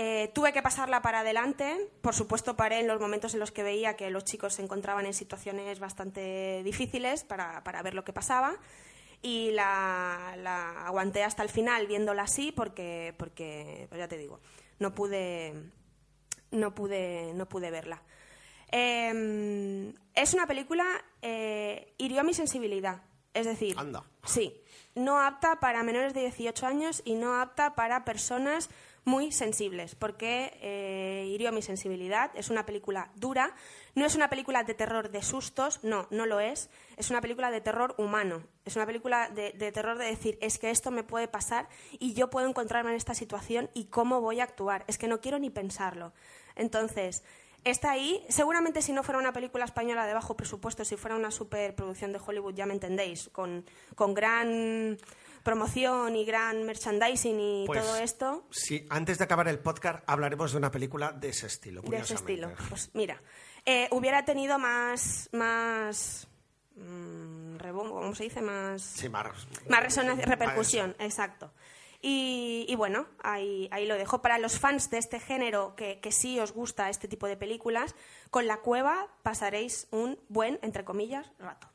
Eh, tuve que pasarla para adelante. Por supuesto, paré en los momentos en los que veía que los chicos se encontraban en situaciones bastante difíciles para, para ver lo que pasaba. Y la, la aguanté hasta el final viéndola así porque, porque pues ya te digo, no pude, no pude, no pude verla. Eh, es una película, eh, hirió mi sensibilidad. Es decir, Anda. sí, no apta para menores de 18 años y no apta para personas muy sensibles, porque eh, hirió mi sensibilidad. Es una película dura, no es una película de terror de sustos, no, no lo es. Es una película de terror humano, es una película de, de terror de decir, es que esto me puede pasar y yo puedo encontrarme en esta situación y cómo voy a actuar. Es que no quiero ni pensarlo. Entonces, está ahí. Seguramente si no fuera una película española de bajo presupuesto, si fuera una superproducción de Hollywood, ya me entendéis, con, con gran promoción y gran merchandising y Pues, todo esto. Sí, antes de acabar el podcast hablaremos de una película de ese estilo. de ese estilo. Pues mira, eh, hubiera tenido más, más, mm, rebombo, ¿cómo se dice? Más, Sí, más, más resonancia, repercusión, exacto. Y, y bueno, ahí, ahí lo dejo. Para los fans de este género que, que sí os gusta este tipo de películas, con La Cueva pasaréis un buen, entre comillas, rato.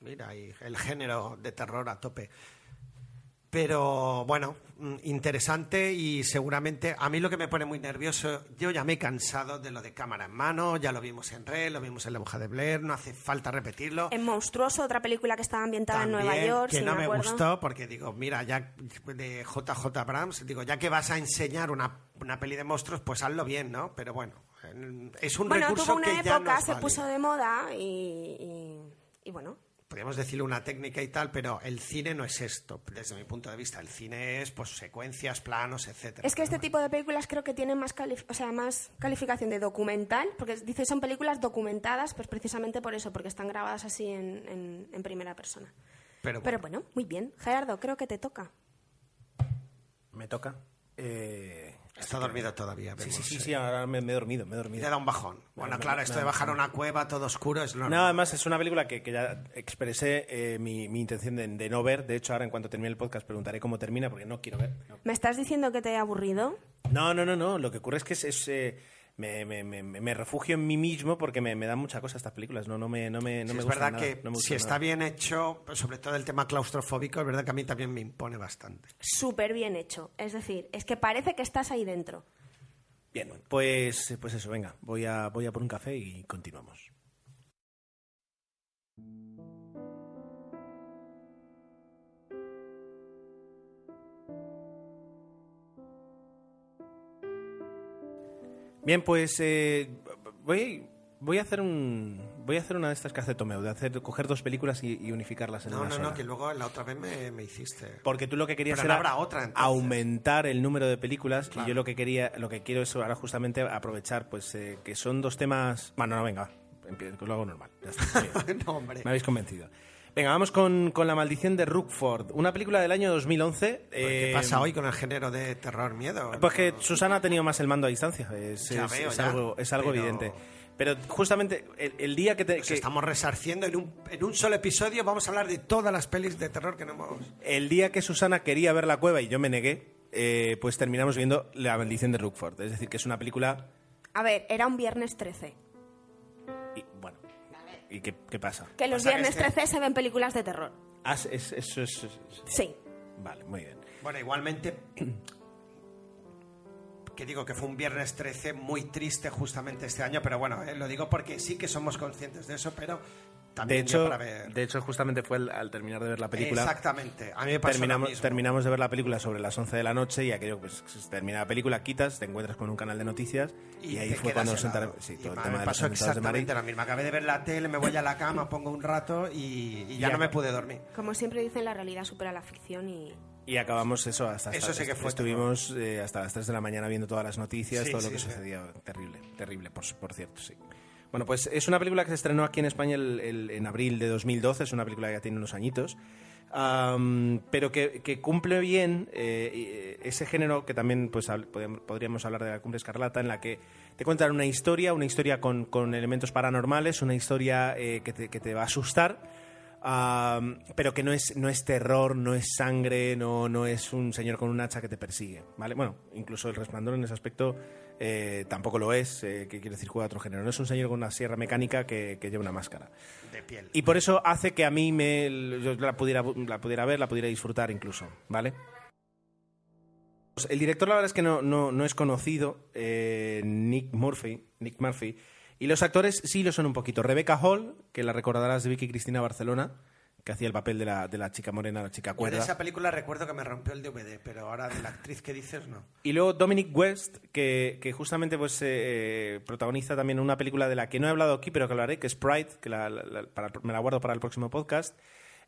Mira, y el género de terror a tope. Pero bueno, mm, interesante y seguramente a mí lo que me pone muy nervioso, yo ya me he cansado de lo de cámara en mano, ya lo vimos en Red, lo vimos en La Bruja de Blair, no hace falta repetirlo. En Monstruoso, otra película que estaba ambientada en Nueva York, que si no me gustó porque digo, mira, ya de JJ Abrams, digo, ya que vas a enseñar una, una peli de monstruos, pues hazlo bien, ¿no? Pero bueno, en- es un Bueno, recurso tuvo una que ya época, no es se puso de moda y, y, y bueno, podríamos decirle una técnica y tal, pero el cine no es esto, desde mi punto de vista. El cine es pues secuencias, planos, etcétera. Es que este tipo de películas creo que tienen más, calif- o sea, más calificación de documental, porque dice son películas documentadas, pues precisamente por eso, porque están grabadas así en, en- en primera persona. Pero, Pero bueno, bueno, muy bien. Gerardo, creo que te toca. Me toca. Eh, está dormido todavía. sí, vemos, sí, sí, eh. sí, ahora me, me he dormido, me he Y dormido. le da un bajón. Bueno, me- claro, me esto de bajar a una cueva todo oscuro es normal. No, además es una película que, que ya expresé eh, mi, mi intención de, de no ver. De hecho, ahora en cuanto termine el podcast preguntaré cómo termina porque no quiero ver. No, ¿Me estás diciendo que te he aburrido? no, no, no. no. Lo que ocurre es que es, es, eh, me, me- me- me refugio en mí mismo porque me, me dan mucha cosa estas películas. No, no me, no me, no Sí, me es verdad nada, que no me si está nada. bien hecho, sobre todo el tema claustrofóbico, es verdad que a mí también me impone bastante. Súper bien hecho. Es decir, es que parece que estás ahí dentro. Bien, pues, pues eso, venga. Voy a, voy a por un café y continuamos. Bien, pues eh, voy, voy a hacer un voy a hacer una de estas que hace Tomeu, de hacer coger dos películas y, y unificarlas en No, una no, sola. no, que luego la otra vez me, me hiciste. Porque tú lo que querías Pero no era habrá otra, entonces. aumentar el número de películas Claro. y yo lo que quería, lo que quiero es ahora justamente aprovechar, pues eh, que son dos temas. Bueno, no, venga, lo hago normal. ya está, no, hombre. Me habéis convencido. Venga, vamos con, con La maldición de Rookford, una película del año 2011. ¿Qué eh, pasa hoy con el género de terror miedo? Pues que Susana ha tenido más el mando a distancia, es, Ya es- veo, es ya. algo, es algo Pero- evidente. Pero justamente el, el día que, te, que- estamos resarciendo en un, en un solo episodio. Vamos a hablar de todas las pelis de terror que no hemos. el día que Susana quería ver la cueva y yo me negué, eh, pues terminamos viendo La bendición de Rookford. Es decir, que es una película... A ver, era un viernes 13. Y, bueno, ¿y qué, qué pasa? Que los que viernes es que- 13 se ven películas de terror. Ah, es- eso es, es- Sí. Vale, muy bien. Bueno, igualmente, que digo que fue un viernes 13 muy triste justamente este año, pero bueno, eh, lo digo porque sí que somos conscientes de eso, pero también yo hecho, para ver... de hecho, justamente fue al, al terminar de ver la película... Exactamente, a mí me pasó terminamos, lo mismo. terminamos de ver la película sobre las 11 de la noche y aquello, pues se termina la película, quitas, te encuentras con un canal de noticias y, ahí fue cuando nos enteramos. Sí, Y todo el me tema de los pasó atentados de Madrid. exactamente lo mismo. Acabé de ver la tele, me voy a la cama, pongo un rato y, y ya, Ya. no me pude dormir. Como siempre dicen, la realidad supera la ficción y... Y acabamos eso hasta, Eso sí que fue estuvimos eh, hasta las 3 de la mañana viendo todas las noticias, Sí, todo lo sí, que sí. sucedía. Terrible, terrible, por, por cierto, sí. Bueno, pues es una película que se estrenó aquí en España en abril de 2012, es una película que ya tiene unos añitos, pero que, que cumple bien eh, ese género que también pues, podríamos- hablar de la Cumbre Escarlata, en la que te cuentan una historia, una historia con, elementos paranormales, una historia eh, que, te, va a asustar, pero que no es, no es terror, no es sangre, no, no es un señor con un hacha que te persigue, ¿vale? Bueno, incluso el resplandor en ese aspecto eh, tampoco lo es, eh, que quiere decir juega otro género. No es un señor con una sierra mecánica que, que lleva una máscara. De piel. Y por eso hace que a mí me, yo la, pudiera, la pudiera ver, la pudiera disfrutar incluso, ¿vale? El director la verdad es que no, no, no es conocido, eh, Nick Murphy, Nick Murphy, y los actores sí lo son un poquito. Rebecca Hall, que la recordarás de Vicky Cristina Barcelona, que hacía el papel de la, de la chica morena, la chica Yo de cuerda. esa película recuerdo que me rompió el DVD, pero ahora de la actriz que dices no. Y luego Dominic West, que, que justamente pues, eh, protagoniza también una película de la que no he hablado aquí, pero que hablaré, que es Pride, que la- la- para- me la guardo para el próximo podcast.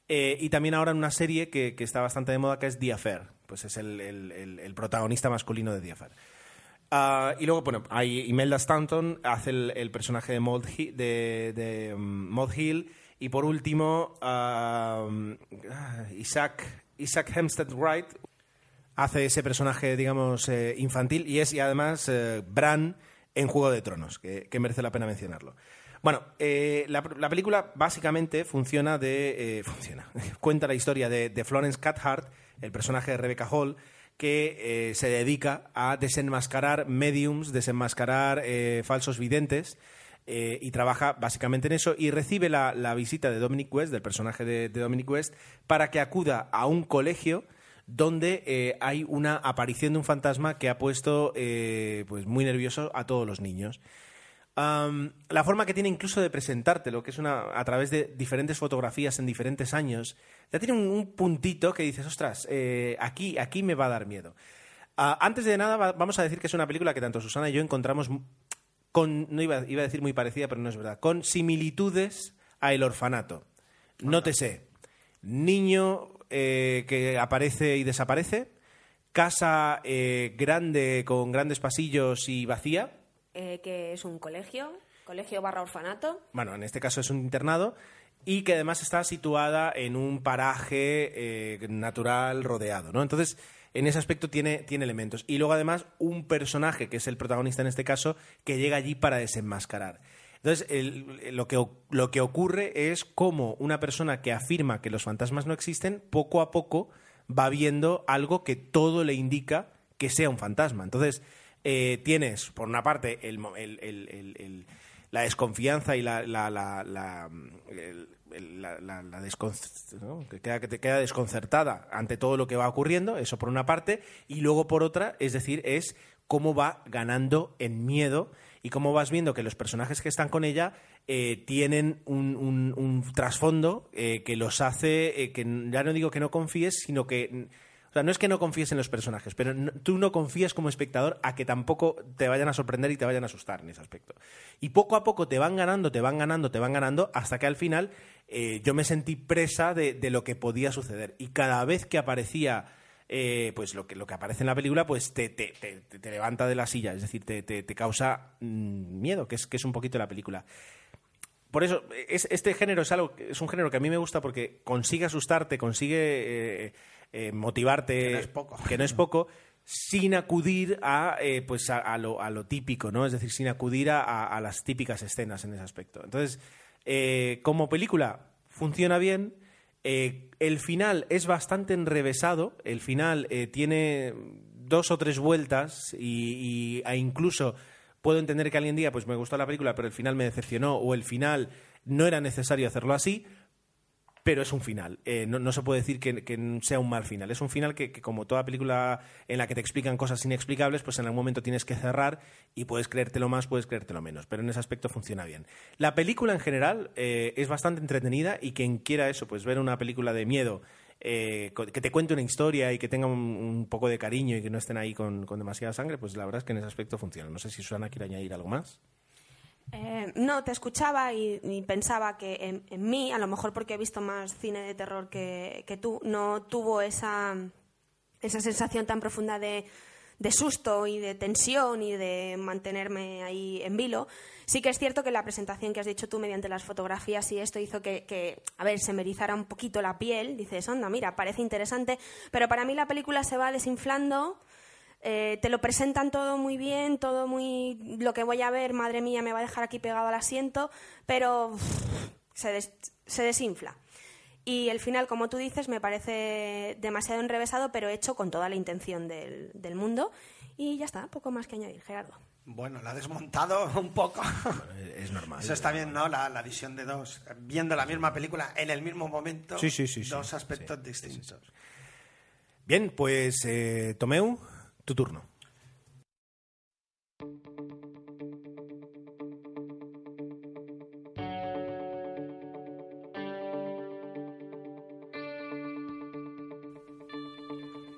Eh, y también ahora en una serie que, que está bastante de moda, que es The Affair. Pues es el, el- el- el protagonista masculino de The Affair. Ah, y luego, bueno, hay Imelda Stanton, hace el, personaje de Maud de, de, um, Maud Hill. Y por último, ah, Isaac, Isaac Hempstead Wright hace ese personaje, digamos, eh, infantil y es, y además, eh, Bran en Juego de Tronos, que, merece la pena mencionarlo. Bueno, eh, la, la película básicamente funciona de... eh, funciona. Cuenta la historia de, de Florence Cathcart, el personaje de Rebecca Hall, que eh, se dedica a desenmascarar mediums, desenmascarar falsos videntes, eh, y trabaja básicamente en eso y recibe la, la visita de Dominic West, del personaje de, Dominic West, para que acuda a un colegio donde eh, hay una aparición de un fantasma que ha puesto eh, pues muy nervioso a todos los niños. La forma que tiene incluso de presentártelo, que es una a través de diferentes fotografías en diferentes años, ya tiene un, un puntito que dices, ostras, aquí, aquí me va a dar miedo. Ah, antes de nada, va- vamos a decir que es una película que tanto Susana y yo encontramos con, no iba, iba a decir muy parecida, pero no es verdad, con similitudes a El Orfanato. Nótese, niño eh, que aparece y desaparece, casa eh, grande con grandes pasillos y vacía, eh, que es un colegio, colegio barra orfanato. bueno, en este caso es un internado, y que además está situada en un paraje eh, natural rodeado, ¿no? Entonces, en ese aspecto tiene, tiene elementos. Y luego además un personaje, que es el protagonista en este caso, que llega allí para desenmascarar. Entonces, lo, que, lo que ocurre es cómo una persona que afirma que los fantasmas no existen, poco a poco va viendo algo que todo le indica que sea un fantasma. Entonces, eh, tienes, por una parte, el, el- la desconfianza y la, la, la, que, queda, que te queda desconcertada ante todo lo que va ocurriendo, eso por una parte, y luego por otra, es decir, es cómo va ganando en miedo y cómo vas viendo que los personajes que están con ella eh, tienen un, trasfondo eh, que los hace, eh, que ya no digo que no confíes, sino que... Sea, no es que no confíes en los personajes, pero tú no confías como espectador a que tampoco te vayan a sorprender y te vayan a asustar en ese aspecto. Y poco a poco te van ganando, te van ganando, te van ganando, hasta que al final eh, yo me sentí presa de, lo que podía suceder. Y cada vez que aparecía eh, pues lo que, aparece en la película, pues te, levanta de la silla, es decir, te, causa mm, miedo, que es, un poquito la película. Por eso, es- este género es algo, es un género que a mí me gusta porque consigue asustarte, consigue eh, eh, motivarte, Que no es poco. que no es poco, sin acudir a, eh, pues a, a lo, a lo típico, ¿no? Es decir, sin acudir a, a- las típicas escenas en ese aspecto. Entonces, eh, como película, funciona bien. Eh, el final es bastante enrevesado. El final tiene dos o tres vueltas y, e incluso puedo entender que alguien diga, pues me gustó la película, pero el final me decepcionó o el final no era necesario hacerlo así, pero es un final. Eh, no, se puede decir que, sea un mal final. Es un final que, como toda película en la que te explican cosas inexplicables, pues en algún momento tienes que cerrar y puedes creértelo más, puedes creértelo menos. Pero en ese aspecto funciona bien. La película en general eh, es bastante entretenida y quien quiera eso, pues ver una película de miedo. Eh, que te cuente una historia y que tenga un, poco de cariño y que no estén ahí con, con demasiada sangre, pues la verdad es que en ese aspecto funciona. No sé si Susana quiere añadir algo más. Eh, no, te escuchaba y, pensaba que en, mí, a lo mejor porque he visto más cine de terror que, tú, no tuvo esa, esa sensación tan profunda de, susto y de tensión y de mantenerme ahí en vilo. Sí que es cierto que la presentación que has dicho tú mediante las fotografías y esto hizo que, a ver, se me un poquito la piel. Dices, onda, mira, parece interesante, pero para mí la película se va desinflando eh, te lo presentan todo muy bien, todo muy... Lo que voy a ver, madre mía, me va a dejar aquí pegado al asiento, pero se, se desinfla. Y el final, como tú dices, me parece demasiado enrevesado, pero hecho con toda la intención del, del mundo. Y ya está, poco más que añadir, Gerardo. Bueno, la ha desmontado un poco. es normal. Eso está bien, ¿no? La, la, visión de dos, viendo la misma película en el mismo momento, sí, sí, sí, dos aspectos distintos. Bien, pues eh, Tomeu, tu turno.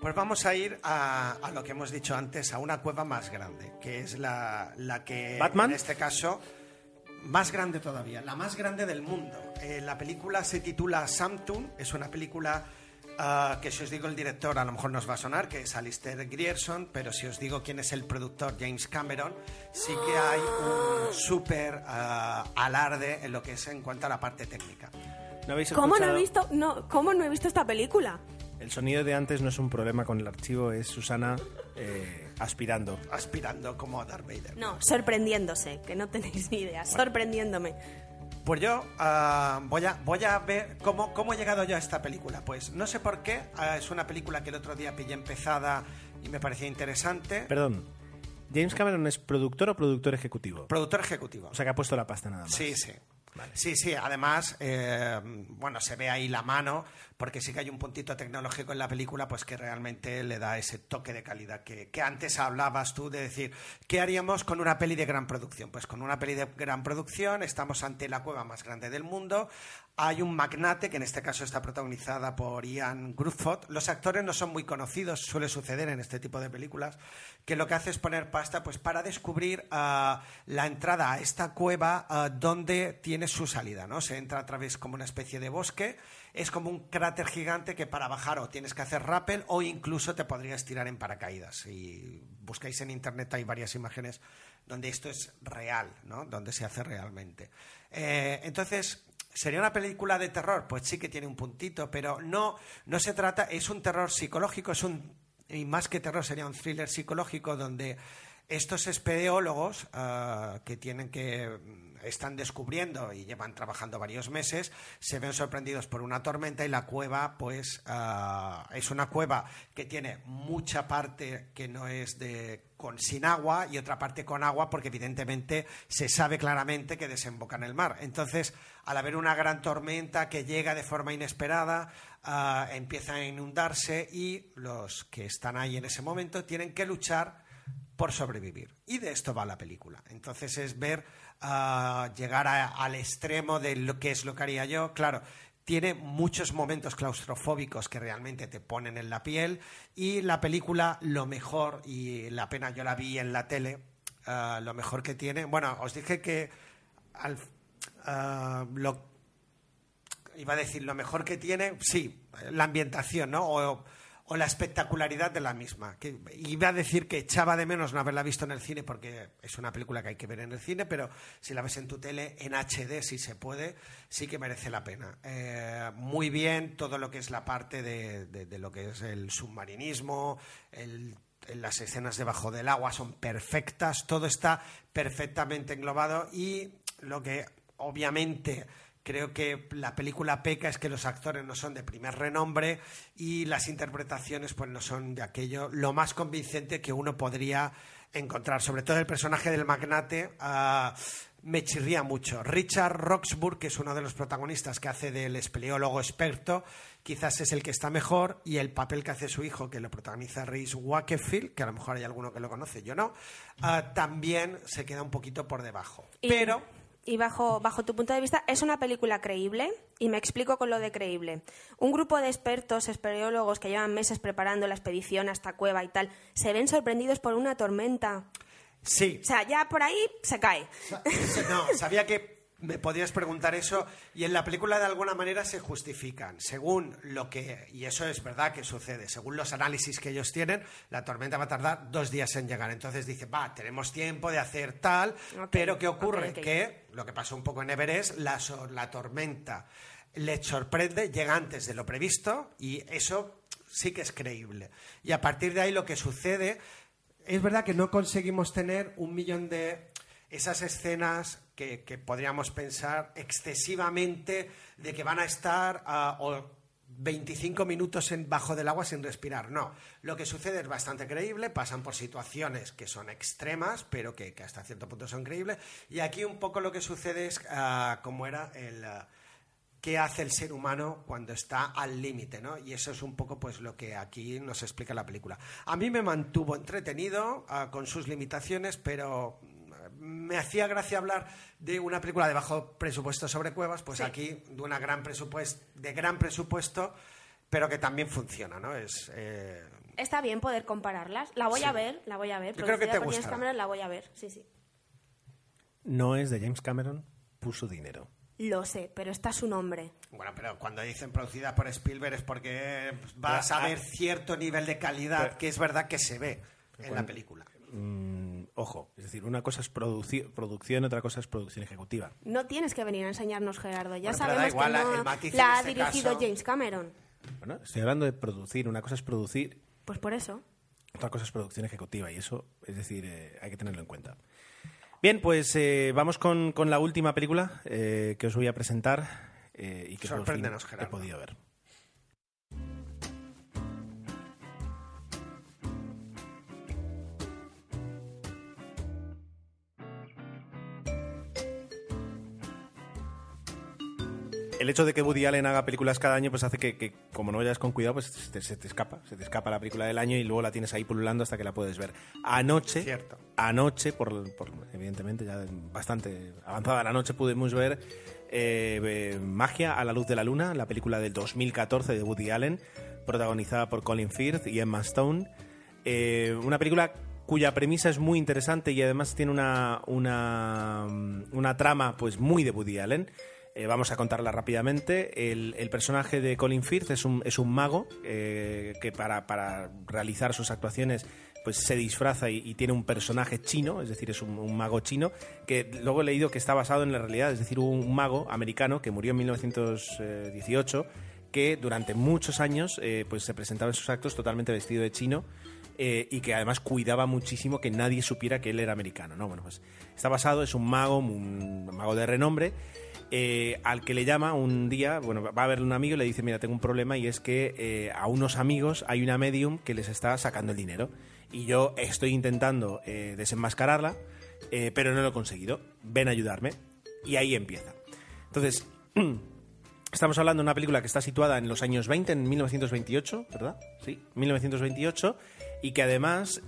Pues vamos a ir a, lo que hemos dicho antes, a una cueva más grande, que es la, que, ¿Batman? en este caso, más grande todavía, la más grande del mundo. Eh, la película se titula Samtun, es una película Ah, que si os digo el director a lo mejor nos va a sonar, que es Alistair Grierson, pero si os digo quién es el productor, James Cameron, sí que hay un súper ah, alarde en lo que es en cuanto a la parte técnica. ¿Cómo, no he visto, no, ¿Cómo no he visto esta película? El sonido de antes no es un problema con el archivo, es Susana eh, aspirando. Aspirando como a Darth Vader. No, sorprendiéndose, que no tenéis ni idea, sorprendiéndome. Pues yo ah, voy, a, voy a ver cómo, cómo he llegado yo a esta película. Pues no sé por qué, ah, es una película que el otro día pillé empezada y me parecía interesante. Perdón, ¿James Cameron es productor o productor ejecutivo? Productor ejecutivo. O sea que ha puesto la pasta nada más. Sí, sí. Sí, sí, además, eh, bueno, se ve ahí la mano, porque sí que hay un puntito tecnológico en la película, pues que realmente le da ese toque de calidad que, que, antes hablabas tú de decir, ¿qué haríamos con una peli de gran producción? Pues con una peli de gran producción estamos ante la cueva más grande del mundo, hay un magnate, que en este caso está protagonizada por Ian Gruffudd. Los actores no son muy conocidos, suele suceder en este tipo de películas, que lo que hace es poner pasta pues, para descubrir ah, la entrada a esta cueva ah, donde tiene su salida. ¿no? Se entra a través como una especie de bosque. Es como un cráter gigante que para bajar o tienes que hacer rappel o incluso te podrías tirar en paracaídas. Si buscáis en internet hay varias imágenes donde esto es real, ¿no? donde se hace realmente. Eh, entonces, ¿Sería una película de terror? Pues sí que tiene un puntito, pero no, no se trata, es un terror psicológico, es un, y más que terror sería un thriller psicológico donde estos espeleólogos ah, que tienen que están descubriendo y llevan trabajando varios meses, se ven sorprendidos por una tormenta y la cueva, pues, ah, es una cueva que tiene mucha parte que no es de con sin agua y otra parte con agua, porque evidentemente se sabe claramente que desemboca en el mar. Entonces, al haber una gran tormenta que llega de forma inesperada, ah, empieza a inundarse y los que están ahí en ese momento tienen que luchar por sobrevivir. Y de esto va la película. Entonces es ver llegar al extremo de lo que es lo que haría yo. Claro, tiene muchos momentos claustrofóbicos que realmente te ponen en la piel y la película lo mejor, y la pena yo la vi en la tele, ah, lo mejor que tiene, bueno, os dije que ah, lo, iba a decir lo mejor que tiene, sí, la ambientación, ¿no? O la espectacularidad de la misma. Que iba a decir que echaba de menos no haberla visto en el cine porque es una película que hay que ver en el cine, pero si la ves en tu tele en HD, si se puede, sí que merece la pena. Eh, muy bien todo lo que es la parte de, lo que es el submarinismo, las escenas debajo del agua son perfectas, todo está perfectamente englobado y lo que obviamente Creo que la película peca es que los actores no son de primer renombre y las interpretaciones pues no son de aquello lo más convincente que uno podría encontrar. Sobre todo el personaje del magnate ah, me chirría mucho. Richard Roxburgh, que es uno de los protagonistas que hace del espeleólogo experto, quizás es el que está mejor y el papel que hace su hijo, que lo protagoniza Reese Wakefield, que a lo mejor hay alguno que lo conoce, yo no, ah, también se queda un poquito por debajo. Pero Y bajo, bajo tu punto de vista, ¿es una película creíble? Y me explico con lo de creíble. Un grupo de expertos, espeleólogos que llevan meses preparando la expedición hasta Cueva y tal, se ven sorprendidos por una tormenta. sí, O sea, ya por ahí se cae. No, sabía que me podías preguntar eso y en la película de alguna manera se justifican. Según lo que, y eso es verdad que sucede, según los análisis que ellos tienen, la tormenta va a tardar dos días en llegar. Entonces dice, va, tenemos tiempo de hacer tal, pero ¿qué ocurre? Que lo que pasó un poco en Everest, la, la tormenta les sorprende, llega antes de lo previsto y eso sí que es creíble. Y a partir de ahí lo que sucede es verdad que no conseguimos tener un millón de esas escenas que, podríamos pensar excesivamente de que van a estar ah, o 25 minutos en, bajo del agua sin respirar. No, lo que sucede es bastante creíble, pasan por situaciones que son extremas, pero que, hasta cierto punto son creíbles. Y aquí un poco lo que sucede es ah, como era el... ah, qué hace el ser humano cuando está al límite, ¿no? Y eso es un poco pues lo que aquí nos explica la película. A mí me mantuvo entretenido ah, con sus limitaciones, pero me hacía gracia hablar de una película de bajo presupuesto sobre cuevas, pues aquí de una gran presupuesto, de gran presupuesto, pero que también funciona, ¿no? Es eh, Está bien poder compararlas. La voy a ver, la voy a ver. Yo creo que Producida te por James. Cameron, la voy a ver, sí, sí. No es de James Cameron, puso dinero. Lo sé, pero está su nombre. bueno, pero cuando dicen producida por Spielberg es porque vas a Pero, ah, ver cierto nivel de calidad pero- que es verdad que se ve en la película. Mm, ojo, es decir, una cosa es produci- producción, otra cosa es producción ejecutiva. No tienes que venir a enseñarnos, Gerardo. Ya Bueno, sabemos igual, que no la ha este dirigido caso- James Cameron. Bueno, estoy hablando de producir, una cosa es producir, Pues por eso. otra cosa es producción ejecutiva y eso, es decir, eh, hay que tenerlo en cuenta. Bien, pues eh, vamos con, con la última película eh, que os voy a presentar eh, y que por fin Sorpréndenos, he Gerardo. podido ver. El hecho de que Woody Allen haga películas cada año pues hace que, que, como no vayas con cuidado pues se te, se te escapa se te escapa la película del año y luego la tienes ahí pululando hasta que la puedes ver. Anoche Cierto. anoche por, por- evidentemente ya bastante avanzada la noche pudimos ver eh, eh, Magia a la luz de la luna la película del 2014 de Woody Allen protagonizada por Colin Firth y Emma Stone. Eh, una película cuya premisa es muy interesante y además tiene una, una, una trama pues muy de Woody Allen eh, vamos a contarla rápidamente. El, el personaje de Colin Firth es un, es un mago eh, que para, para realizar sus actuaciones pues se disfraza y, y tiene un personaje chino, es decir, es un, un mago chino, que luego he leído que está basado en la realidad, es decir, un mago americano que murió en 1918 que durante muchos años eh, pues se presentaba en sus actos totalmente vestido de chino eh, y que además cuidaba muchísimo que nadie supiera que él era americano. ¿no? Bueno, pues está basado, es un mago, un mago de renombre, eh, al que le llama un día, bueno, va a verle un amigo y le dice, mira, tengo un problema y es que eh, a unos amigos hay una medium que les está sacando el dinero y yo estoy intentando eh, desenmascararla, pero no lo he conseguido. Ven a ayudarme. Y ahí empieza. Entonces, estamos hablando de una película que está situada en los años 20, en 1928, ¿verdad? Sí, 1928, y que además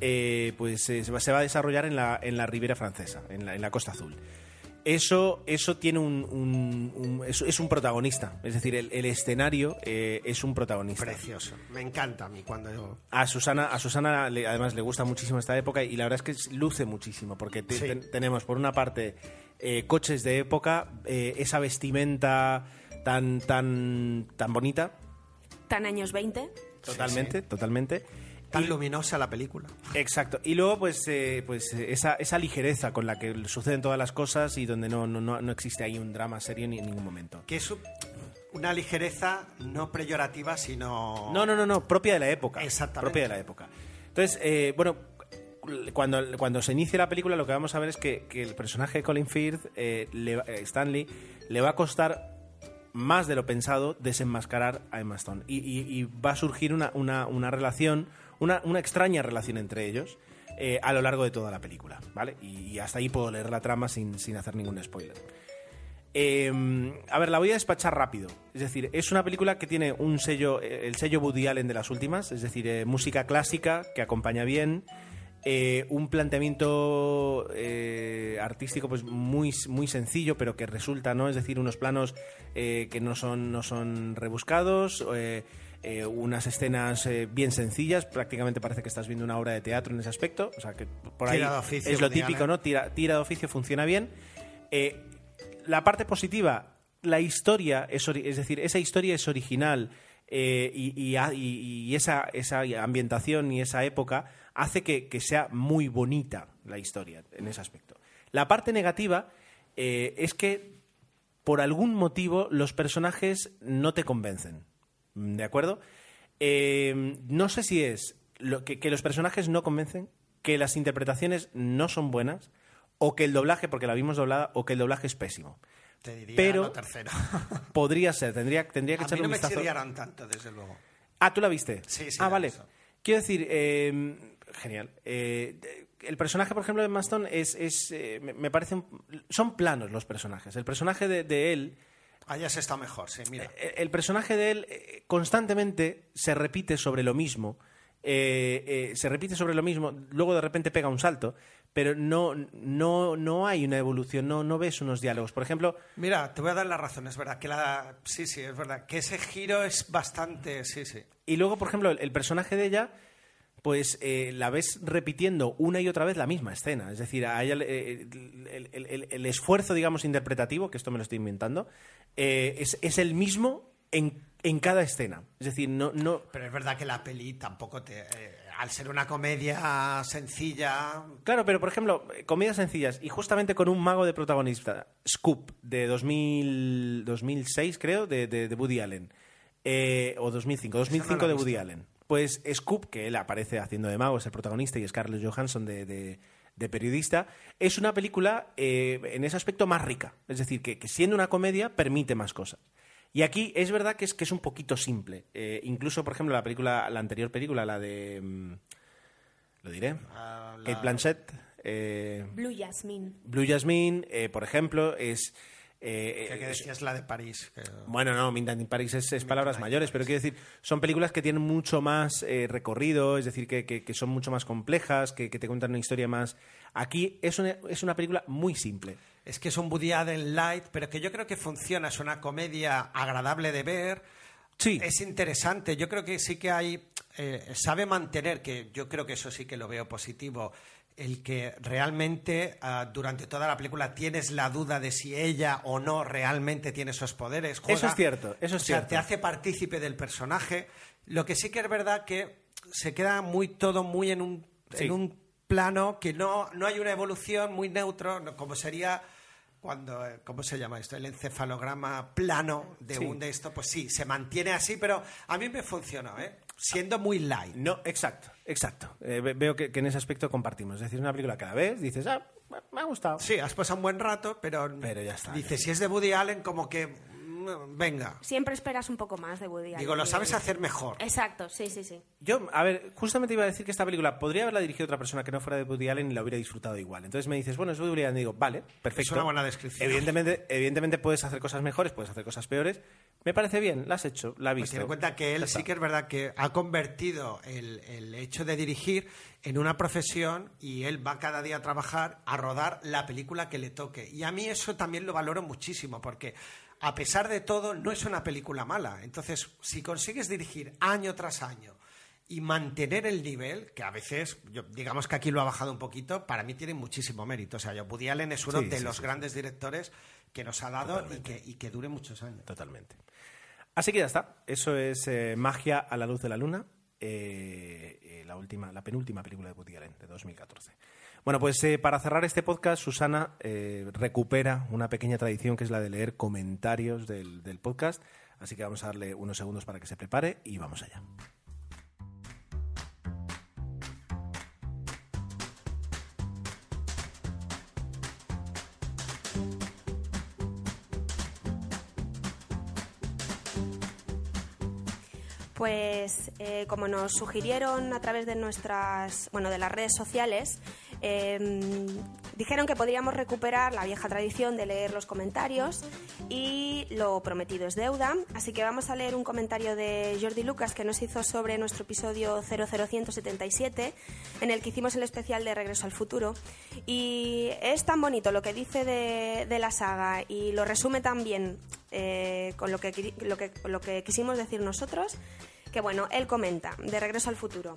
pues, se, va, a desarrollar en la, en la Ribera Francesa, en la Costa Azul. Eso, eso tiene un, un- un- es, es un protagonista, es decir, el, el escenario eh, es un protagonista. Precioso. Me encanta a mí cuando yo... A Susana, a Susana le- además le gusta muchísimo esta época y la verdad es que luce muchísimo porque te- Sí. ten- tenemos por una parte eh, coches de época, eh, esa vestimenta tan tan tan bonita, Tan años 20. totalmente, totalmente. Tan luminosa la película. Exacto. Y luego, pues, eh, pues eh, esa, esa ligereza con la que suceden todas las cosas y donde no, no, no, no existe ahí un drama serio ni en ningún momento. Que es un- una ligereza no peyorativa, sino... No, no, no, no, propia de la época. Exactamente. Propia de la época. Entonces, eh, bueno, cuando, cuando se inicie la película lo que vamos a ver es que, que el personaje de Colin Firth, eh, le eh, Stanley, le va a costar más de lo pensado, desenmascarar a Emma Stone. Y, va a surgir una, una- una relación, una, una extraña relación entre ellos eh, a lo largo de toda la película, ¿vale? Y, hasta ahí puedo leer la trama sin, sin hacer ningún spoiler. Eh, a ver, la voy a despachar rápido. Es decir, es una película que tiene un sello, eh, el sello Woody Allen de las últimas, es decir, eh, música clásica que acompaña bien, eh, un planteamiento eh, artístico pues muy, muy sencillo, pero que resulta, ¿no? Es decir, unos planos eh, que no son, no son rebuscados. eh, unas escenas eh, bien sencillas, prácticamente parece que estás viendo una obra de teatro en ese aspecto, o sea que por ahí Tira de oficio, es lo típico. ¿no? Tira, tira de oficio funciona bien. Eh, la parte positiva, la historia, es, es decir, esa historia es original eh, y, esa, ambientación y esa época hace que, sea muy bonita la historia en ese aspecto. La parte negativa eh, es que por algún motivo los personajes no te convencen. ¿De acuerdo? Eh, no sé si es que, que los personajes no convencen, que las interpretaciones no son buenas, o que el doblaje, porque la vimos doblada, o que el doblaje es pésimo. Te diría Pero- lo tercero. Podría ser, tendría, tendría que A mí echarle no un me vistazo. chirriaron tanto, desde luego. Ah, ¿tú la viste? Sí, sí, Ah, vale. Quiero decir, eh, genial. Eh, el personaje, por ejemplo, de Maston es, es eh, me- me parece... un- son planos los personajes. El personaje de, de él... Hayas estado mejor, sí, mira. eh, El personaje de él eh, constantemente se repite sobre lo mismo. eh, eh, se repite sobre lo mismo, luego de repente pega un salto, pero no, no, no hay una evolución, no, no ves unos diálogos. Por ejemplo, Mira, te voy a dar la razón, es verdad que la... Sí, sí, es verdad que ese giro es bastante... Sí, sí. Y luego, por ejemplo, el, el personaje de ella, pues eh, la ves repitiendo una y otra vez la misma escena. Es decir, eh, el, el- el- el esfuerzo, digamos, interpretativo, que esto me lo estoy inventando, eh, es, es el mismo en, en cada escena. Es decir, no, no, Pero es verdad que la peli tampoco te... eh, al ser una comedia sencilla... Claro, pero por ejemplo, eh, comedias sencillas y justamente con un mago de protagonista, Scoop, de 2000, 2006 creo, de, de- de Woody Allen, Eh, o 2005, 2005 la he de Woody. Allen. Pues Scoop, que él aparece haciendo de mago, es el protagonista, y Scarlett Johansson de, de- de periodista, es una película eh, en ese aspecto más rica. Es decir, que, que siendo una comedia permite más cosas. Y aquí es verdad que es, que es un poquito simple. Eh, incluso, por ejemplo, la película, la anterior película, la de... mm, lo diré. Ah, la- Kate Blanchett. eh, Blue Jasmine. Blue Jasmine, eh, por ejemplo, es. Eh, Que, decías la de París. que- bueno, no, Midnight in Paris es, es palabras mayores, pero quiero decir, son películas que tienen mucho más eh, recorrido, es decir, que, que- que son mucho más complejas, que, que te cuentan una historia más. Aquí es una, es una película muy simple. Es que es un Woody Allen light, pero que yo creo que funciona. Es una comedia agradable de ver. Sí. Es interesante. Yo creo que sí que hay. eh, sabe mantener, que yo creo que eso sí que lo veo positivo. El que realmente ah, durante toda la película tienes la duda de si ella o no realmente tiene esos poderes. Eso es cierto, eso es o sea, cierto. te hace partícipe del personaje. Lo que sí que es verdad que se queda muy todo muy en un, Sí. en un plano que no, no hay una evolución muy neutro, como sería cuando, eh, ¿cómo se llama esto? El encefalograma plano de Sí. un de esto, pues sí, se mantiene así, pero a mí me funcionó, ¿eh? Siendo muy light. No, exacto, exacto. Eh, ve- veo que, que en ese aspecto compartimos. Es decir, una película la ves, dices, ah, me ha gustado. Sí, has pasado un buen rato, pero, Pero ya está, dices, si es de Woody Allen, como que, venga. Siempre esperas un poco más de Woody Allen. Digo, lo sabes hacer mejor. Exacto, sí, sí, sí. Yo, a ver, justamente iba a decir que esta película podría haberla dirigido otra persona que no fuera de Woody Allen y la hubiera disfrutado igual. Entonces me dices, bueno, es Woody Allen. Y digo, vale, perfecto. Es una buena descripción. Evidentemente, evidentemente puedes hacer cosas mejores, puedes hacer cosas peores. Me parece bien, la has hecho, la has Pues visto. ten en cuenta que él sí que es verdad que ha convertido el, el hecho de dirigir en una profesión y él va cada día a trabajar a rodar la película que le toque. Y a mí eso también lo valoro muchísimo porque a pesar de todo no es una película mala. Entonces, si consigues dirigir año tras año y mantener el nivel, que a veces, yo- digamos que aquí lo ha bajado un poquito, para mí tiene muchísimo mérito. O sea, yo, Woody Allen es uno Sí, de sí, los sí, grandes directores que nos ha dado y que, y que dure muchos años. Totalmente. Así que ya está. Eso es eh, Magia a la luz de la luna, eh, eh, la, última, la penúltima película de Woody Allen, de 2014. Bueno, pues eh, para cerrar este podcast, Susana eh, recupera una pequeña tradición que es la de leer comentarios del, del podcast. Así que vamos a darle unos segundos para que se prepare y vamos allá. Pues eh, como nos sugirieron a través de nuestras, bueno, de las redes sociales, eh, dijeron que podríamos recuperar la vieja tradición de leer los comentarios y lo prometido es deuda. Así que vamos a leer un comentario de Jordi Lucas que nos hizo sobre nuestro episodio 00177, en el que hicimos el especial de Regreso al Futuro. Y es tan bonito lo que dice de, la saga y lo resume tan bien eh, con lo que, lo, que, lo que quisimos decir nosotros, que bueno, él comenta, de Regreso al Futuro.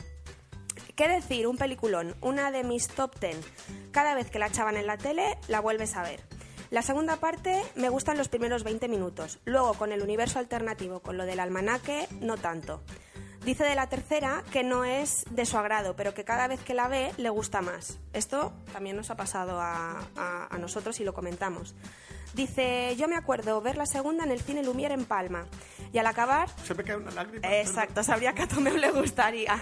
¿Qué decir? Un peliculón, una de mis top 10. Cada vez que la echaban en la tele, la vuelves a ver. La segunda parte me gustan los primeros 20 minutos. Luego, con el universo alternativo, con lo del almanaque, no tanto. Dice de la tercera que no es de su agrado, pero que cada vez que la ve le gusta más. Esto también nos ha pasado a nosotros y lo comentamos. Dice, yo me acuerdo ver la segunda en el cine Lumière en Palma. Y al acabar, Se me cae una lágrima. Exacto, sabría que a Tomeu le gustaría.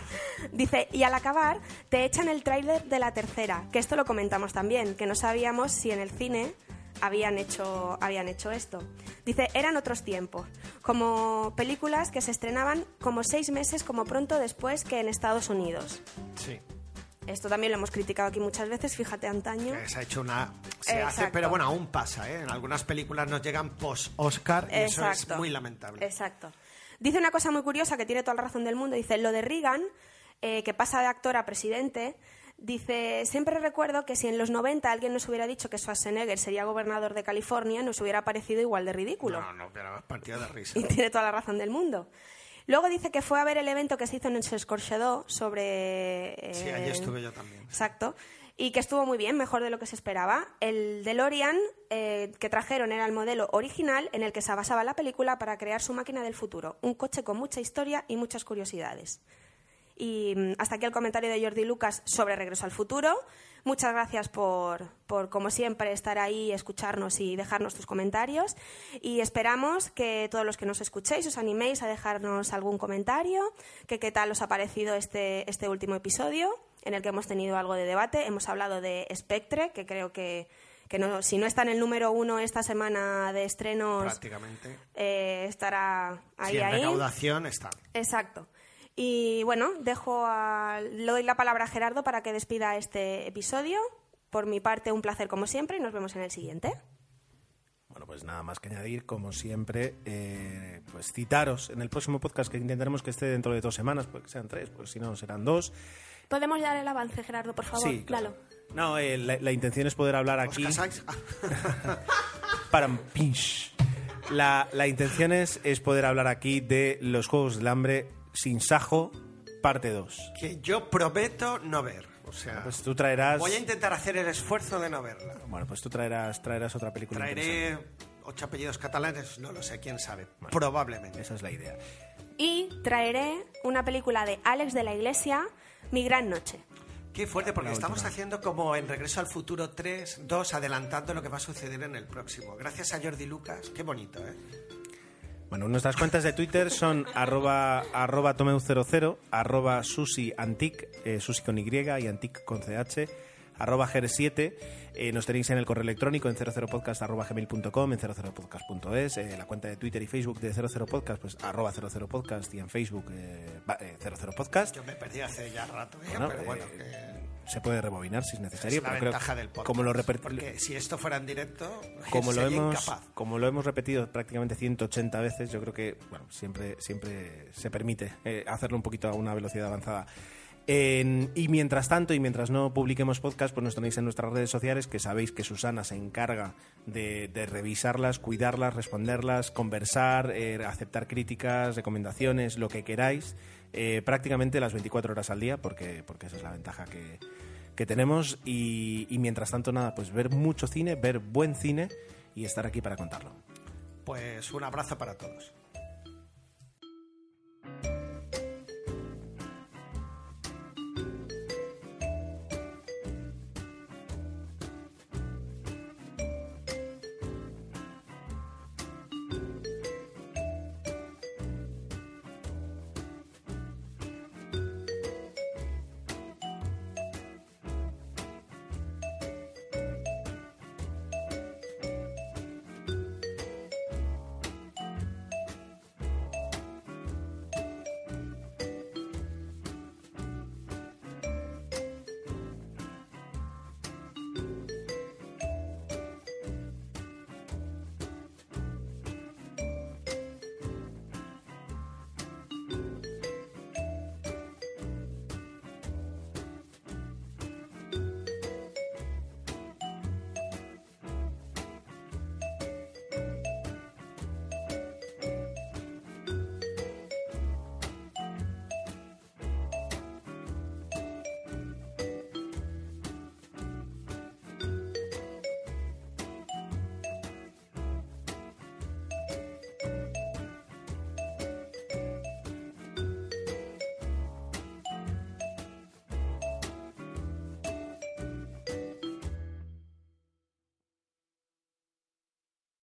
Dice, y al acabar te echan el tráiler de la tercera, que esto lo comentamos también, que no sabíamos si en el cine habían hecho, habían hecho esto. Dice, eran otros tiempos, como películas que se estrenaban como seis meses como pronto después que en Estados Unidos. Sí. Esto también lo hemos criticado aquí muchas veces, fíjate antaño. Que Se ha hecho una. Se hace, Exacto. pero bueno, aún pasa, ¿eh? En algunas películas nos llegan post-Oscar y eso es Exacto. muy lamentable. Exacto. Dice una cosa muy curiosa que tiene toda la razón del mundo. Dice, lo de Reagan, eh, que pasa de actor a presidente, dice, siempre recuerdo que si en los 90 alguien nos hubiera dicho que Schwarzenegger sería gobernador de California, nos hubiera parecido igual de ridículo. No, no, pero es partido de risa. Y tiene toda la razón del mundo. Luego dice que fue a ver el evento que se hizo en el Escorchedó sobre... eh, Sí, allí estuve yo también. Exacto. Y que estuvo muy bien, mejor de lo que se esperaba. El DeLorean eh, que trajeron era el modelo original en el que se basaba la película para crear su máquina del futuro. Un coche con mucha historia y muchas curiosidades. Y mm, hasta aquí el comentario de Jordi Lucas sobre Regreso al Futuro. Muchas gracias por, por, como siempre, estar ahí, escucharnos y dejarnos tus comentarios. Y esperamos que todos los que nos escuchéis os animéis a dejarnos algún comentario, que qué tal os ha parecido este, este último episodio, en el que hemos tenido algo de debate. Hemos hablado de Spectre, que creo que, que no, si no está en el número uno esta semana de estrenos, Prácticamente. eh, estará ahí, Sí, en ahí. recaudación está. Exacto. Y bueno, dejo a, le doy la palabra a Gerardo para que despida este episodio. Por mi parte, un placer como siempre y nos vemos en el siguiente. Bueno, pues nada más que añadir, como siempre, eh, pues citaros en el próximo podcast que intentaremos que esté dentro de dos semanas, porque sean tres, pues si no serán dos. ¿Podemos dar el avance, Gerardo, por favor? sí, claro. No, eh, la, la intención es poder hablar ¿Os aquí. Para pinch. La, la intención es, es poder hablar aquí de los Juegos del Hambre sin Sajo, parte 2. que yo prometo no ver. O sea, Pues tú traerás. voy a intentar hacer el esfuerzo de no verla. Bueno, pues tú traerás, traerás otra película. Traeré ocho apellidos catalanes, no lo sé, quién sabe. Probablemente. Esa es la idea. Y traeré una película de Alex de la Iglesia, Mi Gran Noche. Qué fuerte, porque estamos haciendo como en Regreso al Futuro 3, 2, adelantando lo que va a suceder en el próximo. Gracias a Jordi Lucas, qué bonito, ¿eh? Bueno, nuestras cuentas de Twitter son arroba, arroba tomeu00, arroba susiantic, eh, susi con Y y antic con CH, arroba ger7. eh, nos tenéis en el correo electrónico en 00podcast arroba gmail.com, en 00podcast.es, eh, la cuenta de Twitter y Facebook de 00podcast, pues arroba 00podcast y en Facebook eh, va- eh, 00podcast. Yo me perdí hace ya rato, ¿eh? Bueno, pero bueno, eh, que Se puede rebobinar si es necesario, es la pero creo ventaja del podcast. como lo Porque si esto fuera en directo, como lo sería hemos incapaz. como lo hemos repetido prácticamente 180 veces yo creo que bueno siempre siempre se permite eh, hacerlo un poquito a una velocidad avanzada En- y mientras tanto y mientras no publiquemos podcast pues nos tenéis en nuestras redes sociales que sabéis que Susana se encarga de, de revisarlas cuidarlas responderlas conversar eh, aceptar críticas recomendaciones lo que queráis eh, prácticamente las 24 horas al día, porque, porque esa es la ventaja que, que tenemos. Y, y, mientras tanto, nada, pues ver mucho cine, ver buen cine y estar aquí para contarlo. Pues un abrazo para todos.